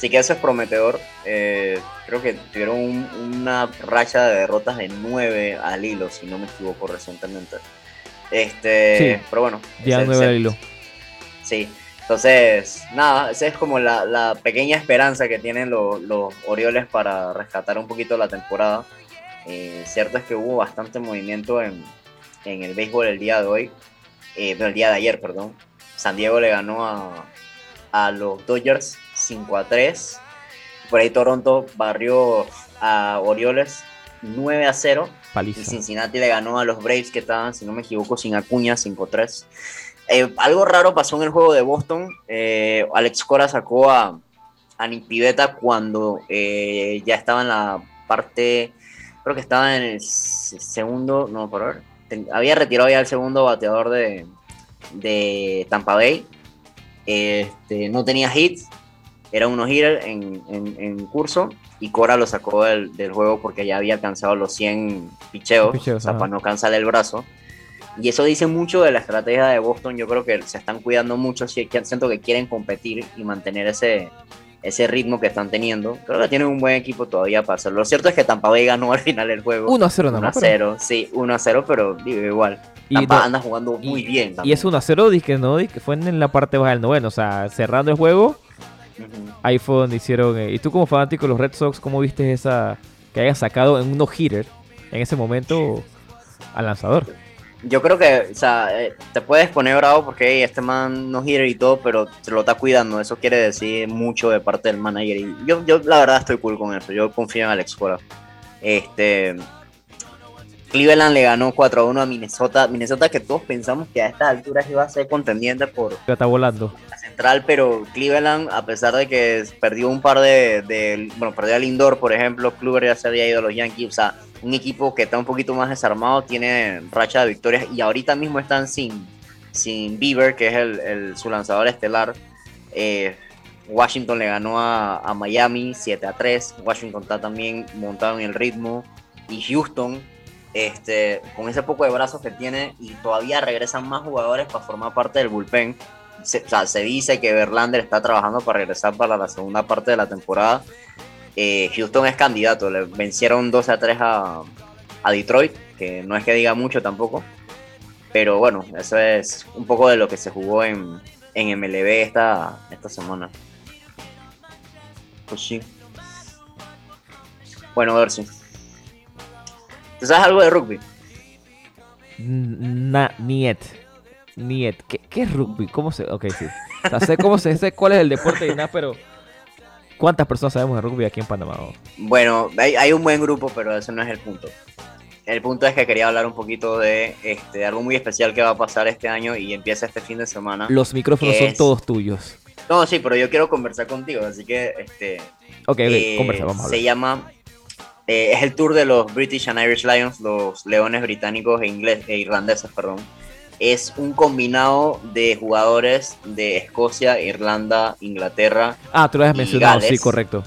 Speaker 2: Así que eso es prometedor. Eh, creo que tuvieron un- una racha de derrotas de 9 al hilo, si no me equivoco, recientemente. Este,
Speaker 3: Sí.
Speaker 2: pero bueno.
Speaker 3: Ya
Speaker 2: ese-
Speaker 3: nueve
Speaker 2: ese-
Speaker 3: al hilo.
Speaker 2: Sí, entonces, nada, esa es como la, la pequeña esperanza que tienen lo- los Orioles para rescatar un poquito la temporada. Eh, cierto es que hubo bastante movimiento en, en el béisbol el día de hoy, eh, no, el día de ayer, perdón. San Diego le ganó a, a los Dodgers 5 a 3. Por ahí Toronto barrió a Orioles 9 a 0. Y. Cincinnati le ganó a los Braves que estaban, si no me equivoco, sin Acuña, 5-3. Eh, algo raro pasó en el juego de Boston. Eh, Alex Cora sacó a, a Nick Pivetta cuando eh, ya estaba en la parte, creo que estaba en el segundo, no, por ver, ten- había retirado ya el segundo bateador de, de Tampa Bay. Este, no tenía hits, era uno hitter en, en- en curso y Cora lo sacó del, del juego porque ya había alcanzado los 100 picheos,
Speaker 3: Picheos,
Speaker 2: o sea,
Speaker 3: ajá.
Speaker 2: para no cansarle el brazo. Y eso dice mucho de la estrategia de Boston. Yo creo que se están cuidando mucho. Siento que quieren competir y mantener ese, ese ritmo que están teniendo. Creo que tienen un buen equipo todavía para hacerlo. Lo cierto es que Tampa Bay ganó al final el juego.
Speaker 3: 1 a 0
Speaker 2: 1
Speaker 3: nada
Speaker 2: a
Speaker 3: más. pero-
Speaker 2: 0, sí, 1 a 0, pero digo, igual.
Speaker 3: Y,
Speaker 2: Tampa
Speaker 3: no-
Speaker 2: anda jugando muy
Speaker 3: y-
Speaker 2: bien.
Speaker 3: y
Speaker 2: también.
Speaker 3: es 1 a 0, que no, que fue en la parte baja del noveno. O sea, cerrando el juego,
Speaker 2: Ujú.
Speaker 3: ahí fue donde hicieron. eh, y tú, como fanático de los Red Sox, ¿cómo viste esa que hayan sacado en un no-hitter en ese momento al lanzador?
Speaker 2: Yo creo que, o sea, eh, te puedes poner bravo porque hey, este man no gira y todo, pero se lo está cuidando. Eso quiere decir mucho de parte del manager. Y yo, yo la verdad estoy cool con eso. Yo confío en Alex Cora. Este. Cleveland le ganó 4 a 1 a Minnesota. Minnesota que todos pensamos que a estas alturas iba a ser contendiente por
Speaker 3: Ya está volando.
Speaker 2: Pero Cleveland, a pesar de que perdió un par de, bueno, perdió al Lindor, por ejemplo, Kluber ya se había ido a los Yankees, o sea, un equipo que está un poquito más desarmado, tiene racha de victorias y ahorita mismo están sin, sin Bieber, que es el, su lanzador estelar. Eh, Washington le ganó a, a Miami 7 a 3. Washington está también montado en el ritmo. Y Houston, este, con ese poco de brazos que tiene, y todavía regresan más jugadores para formar parte del bullpen. Se, o sea, se dice que Verlander está trabajando para regresar para la segunda parte de la temporada. Eh, Houston es candidato, le vencieron 12 a 3 a, a Detroit, que no es que diga mucho tampoco. Pero bueno, eso es un poco de lo que se jugó en, en MLB esta, esta semana. Pues sí. Bueno, a ver si. ¿Tú sabes algo de rugby?
Speaker 3: Na, niet. Niet. ¿Qué, qué es rugby? ¿Cómo se.? Ok, sí. O sea, sé, cómo se, sé cuál es el deporte y nada, pero. ¿Cuántas personas sabemos de rugby aquí en Panamá?
Speaker 2: Bueno, hay, hay un buen grupo, pero ese no es el punto. El punto es que quería hablar un poquito de este, algo muy especial que va a pasar este año y empieza este fin de semana.
Speaker 3: Los micrófonos
Speaker 2: ¿Qué
Speaker 3: son
Speaker 2: es?
Speaker 3: todos tuyos.
Speaker 2: No, sí, pero yo quiero conversar contigo, así que este,
Speaker 3: Ok, ok,
Speaker 2: Eh,
Speaker 3: conversa, vamos a
Speaker 2: Se
Speaker 3: hablar.
Speaker 2: llama. eh, es el tour de los British and Irish Lions, los leones británicos e, inglés, e irlandeses, perdón. Es un combinado de jugadores de Escocia, Irlanda, Inglaterra.
Speaker 3: Ah, tú lo has mencionado, sí,
Speaker 2: Gales.
Speaker 3: correcto.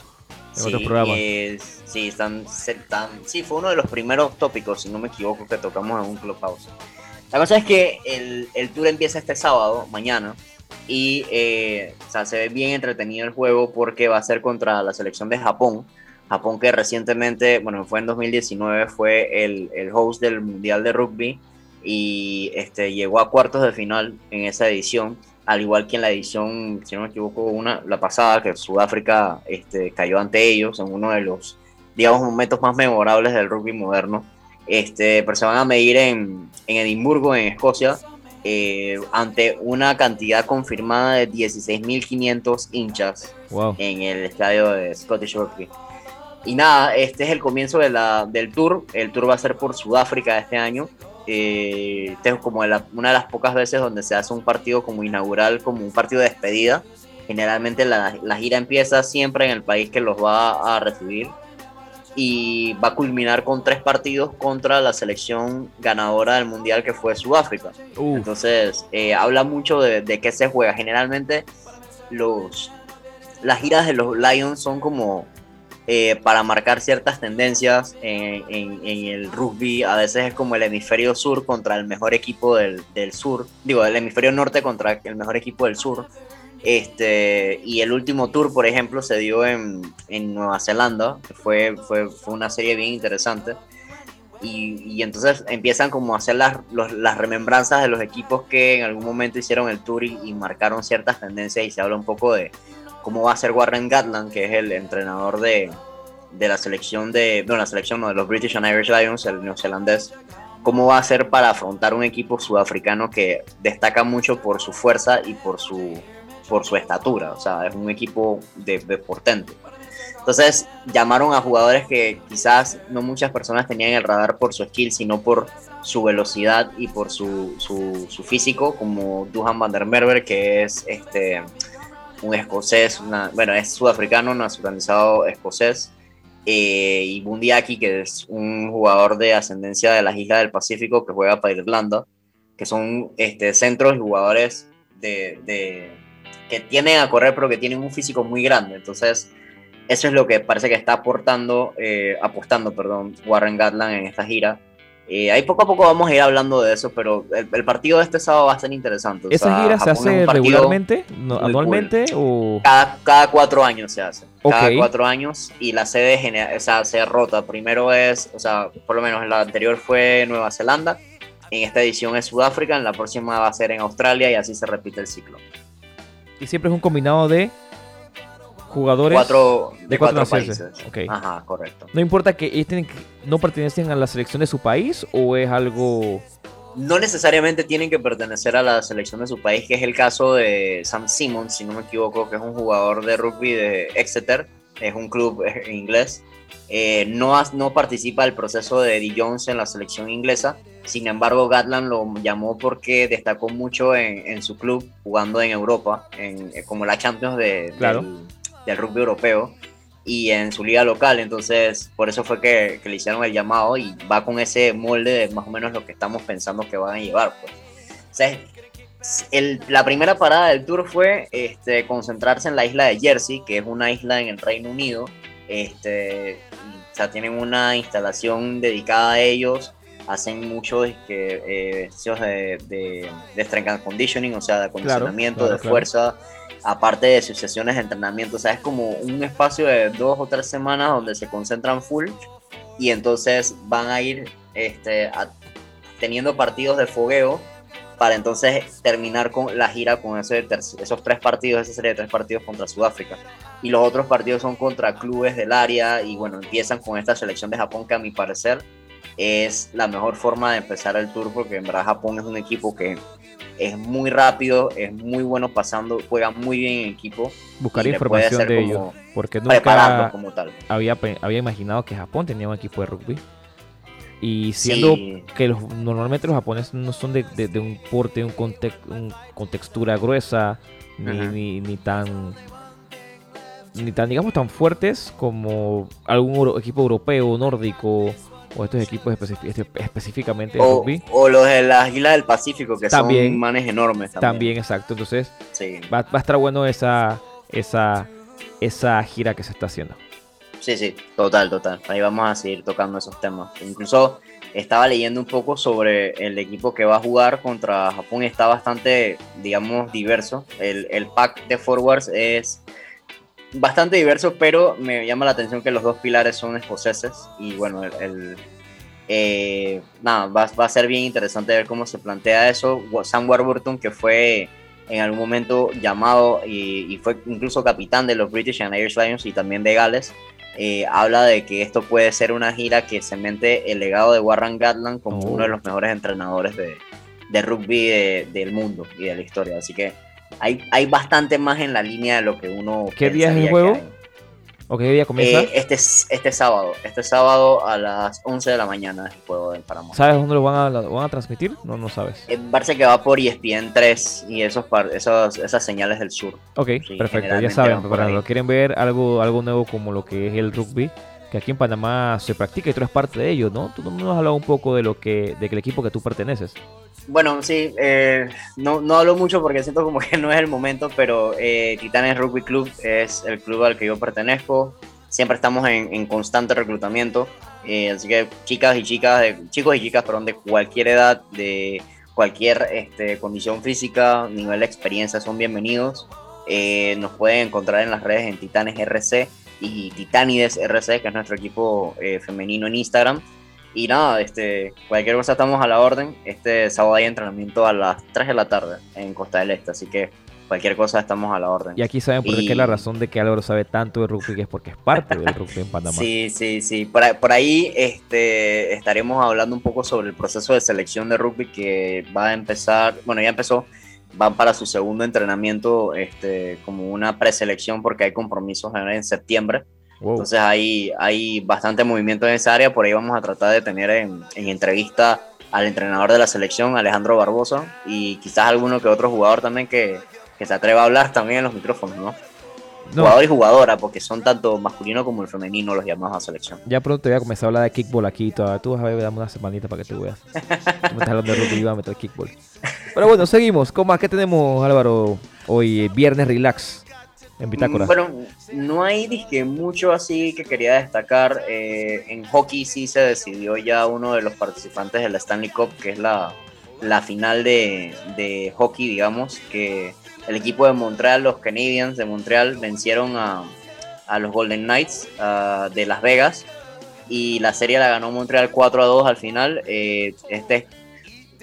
Speaker 3: En
Speaker 2: Sí,
Speaker 3: otros programas.
Speaker 2: es- sí, están, están- sí, fue uno de los primeros tópicos, si no me equivoco, que tocamos en un clubhouse. La cosa es que el, el tour empieza este sábado, mañana, y eh, o sea, se ve bien entretenido el juego porque va a ser contra la selección de Japón. Japón que recientemente, bueno, fue en 2019, fue el, el host del Mundial de Rugby y este, llegó a cuartos de final en esa edición, al igual que en la edición, si no me equivoco, una, la pasada, que Sudáfrica este, cayó ante ellos en uno de los, digamos, momentos más memorables del rugby moderno. Este, pero se van a medir en, en Edimburgo, en Escocia, eh, ante una cantidad confirmada de 16.500 hinchas
Speaker 3: Wow.
Speaker 2: en el estadio de Scottish Rugby. Y nada, este es el comienzo de la, del tour. El tour va a ser por Sudáfrica este año. Eh, es como de la- una de las pocas veces donde se hace un partido como inaugural, como un partido de despedida. Generalmente la, la gira empieza siempre en el país que los va a recibir y va a culminar con tres partidos contra la selección ganadora del mundial que fue Sudáfrica.
Speaker 3: Uf,
Speaker 2: Entonces, eh, habla mucho de, de qué se juega. Generalmente, los, las giras de los Lions son como eh, para marcar ciertas tendencias en, el rugby. A veces es como el hemisferio sur contra el mejor equipo del, sur. Digo, el hemisferio norte contra el mejor equipo del sur. Este, y el último tour, por ejemplo, se dio en, en Nueva Zelanda. Fue, fue, fue una serie bien interesante. Y, y entonces empiezan como a hacer las, los- las remembranzas de los equipos que en algún momento hicieron el tour y, y marcaron ciertas tendencias y se habla un poco de cómo va a ser Warren Gatland, que es el entrenador de, de la selección de, no, la selección no, de los British and Irish Lions, el neozelandés, cómo va a ser para afrontar un equipo sudafricano que destaca mucho por su fuerza y por su, por su estatura, o sea, es un equipo de, de. Entonces llamaron a jugadores que quizás no muchas personas tenían en el radar por su skill, sino por su velocidad y por su, su, su físico, como Duhan van der Merwe, que es este, un escocés, una- bueno, es sudafricano, nacionalizado escocés, eh, y Bundiaki, que es un jugador de ascendencia de las Islas del Pacífico que juega para Irlanda, que son este, centros y jugadores de, que tienen a correr, pero que tienen un físico muy grande. Entonces, eso es lo que parece que está aportando, eh, apostando, perdón, Warren Gatland en esta gira. Eh, ahí poco a poco vamos a ir hablando de eso, pero el, el partido de este sábado va a ser interesante. O
Speaker 3: ¿Esa
Speaker 2: sea,
Speaker 3: gira se
Speaker 2: Japón
Speaker 3: hace regularmente? No, ¿Anualmente? O...
Speaker 2: cada, cada cuatro años se hace. Cada cuatro años y la sede genera- o sea, se rota. Primero es, o sea, por lo menos en la anterior fue Nueva Zelanda. En esta edición es Sudáfrica. En la próxima va a ser en Australia y así se repite el ciclo.
Speaker 3: Y siempre es un combinado de jugadores
Speaker 2: Cuatro, de,
Speaker 3: de cuatro
Speaker 2: países. Ajá, correcto.
Speaker 3: No importa que no pertenecen a la selección de su país o es algo...
Speaker 2: No necesariamente tienen que pertenecer a la selección de su país, que es el caso de Sam Simmons, si no me equivoco, que es un jugador de rugby de Exeter, es un club eh, inglés. Eh, no, no participa del proceso de Eddie Jones en la selección inglesa. Sin embargo, Gatland lo llamó porque destacó mucho en, en su club, jugando en Europa, en, eh, como la Champions de-
Speaker 3: Claro.
Speaker 2: del, del rugby europeo y en su liga local. Entonces, por eso fue que, que le hicieron el llamado y va con ese molde de más o menos lo que estamos pensando que van a llevar. Pues. O sea, el- la primera parada del tour fue este, concentrarse en la isla de Jersey, que es una isla en el Reino Unido. Este, o sea, tienen una instalación dedicada a ellos. Hacen muchos este, eh, de, de, de strength and conditioning, o sea, de acondicionamiento,
Speaker 3: claro,
Speaker 2: de
Speaker 3: claro.
Speaker 2: Aparte de sus sesiones de entrenamiento. O sea, es como un espacio de dos o tres semanas donde se concentran full y entonces van a ir este, teniendo partidos de fogueo para entonces terminar con la gira con esos tres partidos, esa serie de tres partidos contra Sudáfrica. Y los otros partidos son contra clubes del área y bueno, empiezan con esta selección de Japón que a mi parecer es la mejor forma de empezar el tour porque en verdad Japón es un equipo que es muy rápido, es muy bueno pasando, juega muy bien en equipo,
Speaker 3: Buscar información de ellos. Porque nunca
Speaker 2: como tal.
Speaker 3: había, había imaginado que Japón tenía un equipo de rugby. Y siendo
Speaker 2: Sí.
Speaker 3: que los, normalmente los japoneses no son de, de- de un porte, un, conte- un- con textura gruesa, ni, ni, ni tan ni tan digamos tan fuertes como algún euro- equipo europeo, nórdico o estos equipos este- específicamente de
Speaker 2: O,
Speaker 3: rugby.
Speaker 2: o los de las Islas del Pacífico, que
Speaker 3: También.
Speaker 2: son manes enormes también.
Speaker 3: También, exacto. Entonces
Speaker 2: Sí.
Speaker 3: va, va a estar bueno esa, esa, esa gira que se está haciendo.
Speaker 2: Sí, sí, total, total. Ahí vamos a seguir tocando esos temas. Incluso estaba leyendo un poco sobre el equipo que va a jugar contra Japón. Está bastante, digamos, diverso. El, el pack de forwards es bastante diverso, pero me llama la atención que los dos pilares son escoceses. Y bueno, el, el- eh, nada, va, va a ser bien interesante ver cómo se plantea eso. Sam Warburton, que fue en algún momento llamado y, y fue incluso capitán de los British and Irish Lions y también de Gales, eh, habla de que esto puede ser una gira que cemente el legado de Warren Gatland como
Speaker 3: Oh.
Speaker 2: uno de los mejores entrenadores de, de rugby de- del mundo y de la historia. Así que hay, hay bastante más en la línea de lo que uno.
Speaker 3: ¿Qué día es el juego? ¿O qué día comienza?
Speaker 2: Eh, este, es- este sábado, este sábado a las 11 de la mañana es el juego del Paramount.
Speaker 3: ¿Sabes dónde lo van a, lo van a transmitir? No, no sabes.
Speaker 2: Eh, Parece que va por ESPN 3 y esos, esos esas señales del sur.
Speaker 3: Ok,
Speaker 2: Sí,
Speaker 3: perfecto. Ya saben, para los quieren ver algo, algo nuevo como lo que es el rugby, que aquí en Panamá se practica y tú eres parte de ello, ¿no? Tú no nos has hablado un poco de lo que, de que el equipo que tú perteneces.
Speaker 2: Bueno, sí, eh, no, no hablo mucho porque siento como que no es el momento, pero eh, Titanes Rugby Club es el club al que yo pertenezco. Siempre estamos en, en constante reclutamiento, eh, así que chicas y chicas, de- chicos y chicas, perdón, de cualquier edad, de cualquier este, condición física, nivel de experiencia, son bienvenidos. Eh, nos pueden encontrar en las redes en Titanes RC y Titanides RC, que es nuestro equipo eh, femenino en Instagram. Y nada, este, cualquier cosa estamos a la orden. Este sábado hay entrenamiento a las 3 de la tarde en Costa del Este, así que cualquier cosa estamos a la orden.
Speaker 3: Y aquí saben por qué
Speaker 2: Y-
Speaker 3: es la razón de que Álvaro sabe tanto de rugby, que es porque es parte del rugby en Panamá.
Speaker 2: Sí, sí, sí. Por por ahí, este, estaremos hablando un poco sobre el proceso de selección de rugby que va a empezar, bueno, ya empezó, van para su segundo entrenamiento este, como una preselección porque hay compromisos en septiembre.
Speaker 3: Wow.
Speaker 2: Entonces hay, hay bastante movimiento en esa área, por ahí vamos a tratar de tener en, en entrevista al entrenador de la selección, Alejandro Barbosa, y quizás alguno que otro jugador también que, que se atreva a hablar también en los micrófonos, ¿no?
Speaker 3: No,
Speaker 2: Jugador y jugadora, porque son tanto masculino como el femenino los llamados a selección.
Speaker 3: ya pronto te voy a comenzar a hablar de kickball aquí. y todo. Tú vas a ver, dame una semanita para que tú veas. Tú me estás hablando de rugby y a meter kickball. Pero bueno, seguimos. ¿Cómo? ¿Qué tenemos, Álvaro? Hoy, eh, viernes relax en Bitácora.
Speaker 2: Bueno, no hay disque mucho así que quería destacar. Eh, en hockey sí se decidió ya uno de los participantes de la Stanley Cup, que es la, la final de, de hockey, digamos, que el equipo de Montreal, los Canadiens de Montreal, vencieron a, a los Golden Knights ah, de Las Vegas y la serie la ganó Montreal 4 a 2 al final. Eh, este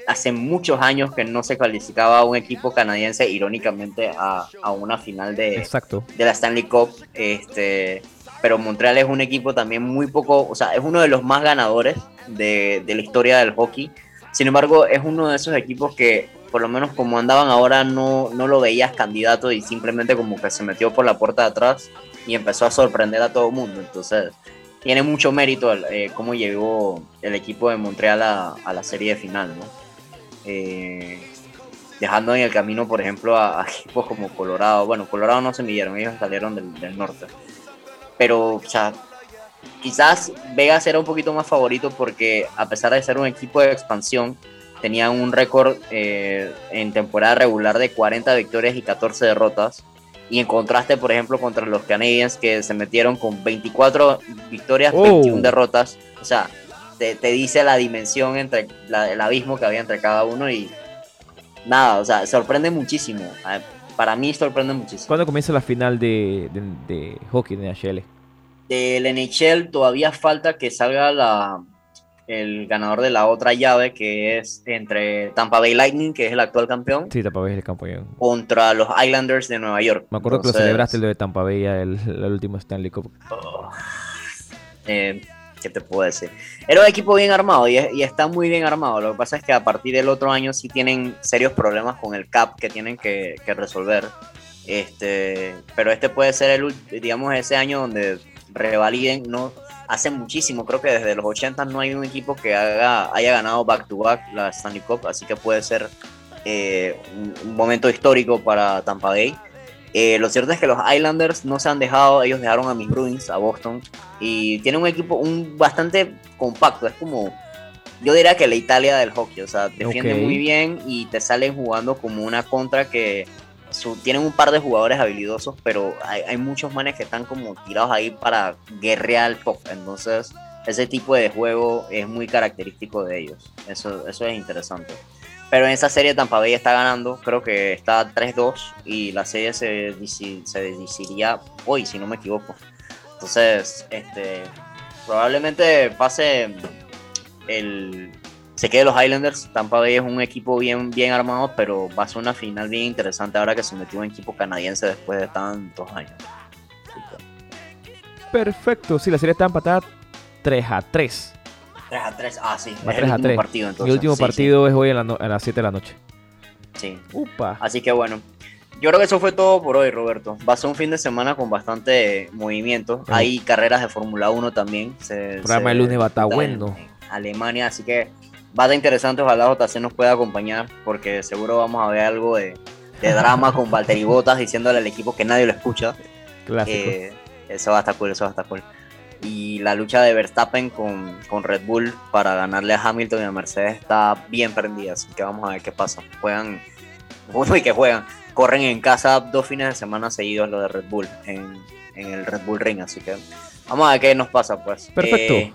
Speaker 2: hace muchos años que no se calificaba un equipo canadiense, irónicamente, a, a una final de,
Speaker 3: Exacto.
Speaker 2: de la Stanley Cup. Este, pero Montreal es un equipo también muy poco, o sea, es uno de los más ganadores de, de la historia del hockey. Sin embargo, es uno de esos equipos que, por lo menos como andaban ahora, no, no lo veías candidato y simplemente como que se metió por la puerta de atrás y empezó a sorprender a todo el mundo. Entonces, tiene mucho mérito el, eh, cómo llegó el equipo de Montreal a, a la serie de final, ¿no? Eh, dejando en el camino, por ejemplo, a, a equipos como Colorado. Bueno, Colorado no se midieron, ellos salieron del, del norte. Pero, o sea, quizás Vegas era un poquito más favorito porque a pesar de ser un equipo de expansión, tenían un récord eh, en temporada regular de 40 victorias y 14 derrotas. Y en contraste, por ejemplo, contra los Canadiens que se metieron con 24 victorias,
Speaker 3: Oh.
Speaker 2: 21 derrotas. O sea, te, te dice la dimensión entre la- el abismo que había entre cada uno y nada, o sea, sorprende muchísimo. Para mí sorprende muchísimo.
Speaker 3: ¿Cuándo comienza la final de, de, de hockey de NHL?
Speaker 2: Del NHL todavía falta que salga la, el ganador de la otra llave, que es entre Tampa Bay Lightning, que es el actual campeón,
Speaker 3: Sí, Tampa Bay es el campeón.
Speaker 2: contra los Islanders de Nueva York.
Speaker 3: Me acuerdo que lo
Speaker 2: Entonces,
Speaker 3: celebraste el de Tampa Bay, el, el último Stanley Cup.
Speaker 2: eh, ¿Qué te puedo decir? Era un equipo bien armado y, y está muy bien armado. Lo que pasa es que a partir del otro año sí tienen serios problemas con el cap que tienen que, que resolver. Este, pero este puede ser el, digamos, ese año donde revaliden. No, hace muchísimo, creo que desde los 80 no hay un equipo que haga, haya ganado back to back la Stanley Cup, así que puede ser eh, un, un momento histórico para Tampa Bay. Eh, lo cierto es que los Islanders no se han dejado, ellos dejaron a mis Bruins, a Boston, y tienen un equipo un bastante compacto, es como, yo diría que la Italia del hockey, o sea, defienden
Speaker 3: Ok.
Speaker 2: muy bien y te salen jugando como una contra que su- tienen un par de jugadores habilidosos, pero hay, hay muchos manes que están como tirados ahí para guerrear el pop, entonces ese tipo de juego es muy característico de ellos, eso, eso es interesante. Pero en esa serie Tampa Bay está ganando, creo que está 3-2 y la serie se, se decidiría hoy, si no me equivoco. Entonces, este, probablemente pase el... Se quede los Islanders, Tampa Bay es un equipo bien, bien armado, pero va a ser una final bien interesante ahora que se metió un equipo canadiense después de tantos años.
Speaker 3: Perfecto, sí, la serie está empatada 3 a 3.
Speaker 2: 3 a 3, ah sí,
Speaker 3: Va
Speaker 2: es
Speaker 3: 3
Speaker 2: el
Speaker 3: a
Speaker 2: último
Speaker 3: 3.
Speaker 2: partido entonces.
Speaker 3: el último
Speaker 2: sí, sí,
Speaker 3: partido es hoy a, la a las 7 de la noche.
Speaker 2: sí.
Speaker 3: Upa.
Speaker 2: Así que bueno, yo creo que eso fue todo por hoy, Roberto. Va a ser un fin de semana con bastante movimiento.
Speaker 3: Ujú.
Speaker 2: Hay carreras de Fórmula 1 también. Se,
Speaker 3: El programa del lunes va a estar bueno.
Speaker 2: en Alemania, así que va a estar interesante. Ojalá JC nos pueda acompañar, porque seguro vamos a ver algo de, de drama con Valtteri Bottas diciéndole al equipo que nadie lo escucha.
Speaker 3: Clásico.
Speaker 2: Eh, eso va a estar cool, eso va a estar cool. Y la lucha de Verstappen con, con Red Bull para ganarle a Hamilton y a Mercedes está bien prendida, así que vamos a ver qué pasa. Juegan, uy, que juegan, corren en casa dos fines de semana seguidos lo de Red Bull en, en el Red Bull Ring, así que vamos a ver qué nos pasa, pues.
Speaker 3: Perfecto.
Speaker 2: Eh,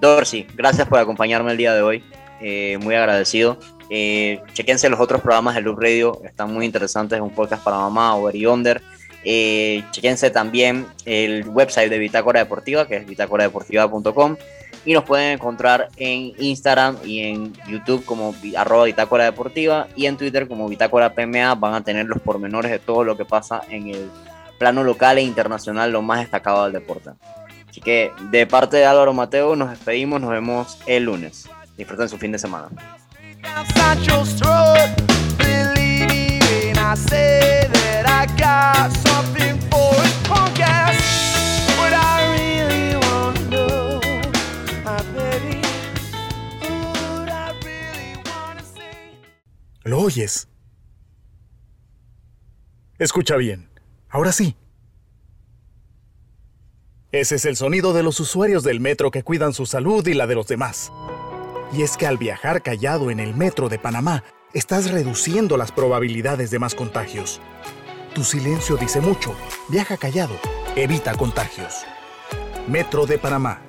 Speaker 2: Dorsey, gracias por acompañarme el día de hoy, eh, muy agradecido. Eh, chequense los otros programas de Loop Radio, están muy interesantes, un podcast para mamá, Over y Under. Eh, chequense también el website de Bitácora Deportiva, que es bitácoradeportiva.com. Y nos pueden encontrar en Instagram y en YouTube como arroba Bitácora Deportiva y en Twitter como Bitácora PMA. Van a tener los pormenores de todo lo que pasa en el plano local e internacional, lo más destacado del deporte. Así que de parte de Álvaro Mateo nos despedimos, nos vemos el lunes. Disfruten su fin de semana.
Speaker 1: ¿Lo oyes? Escucha bien. Ahora sí. Ese es el sonido de los usuarios del metro que cuidan su salud y la de los demás. Y es que al viajar callado en el metro de Panamá, estás reduciendo las probabilidades de más contagios. Tu silencio dice mucho. Viaja callado. Evita contagios. Metro de Panamá.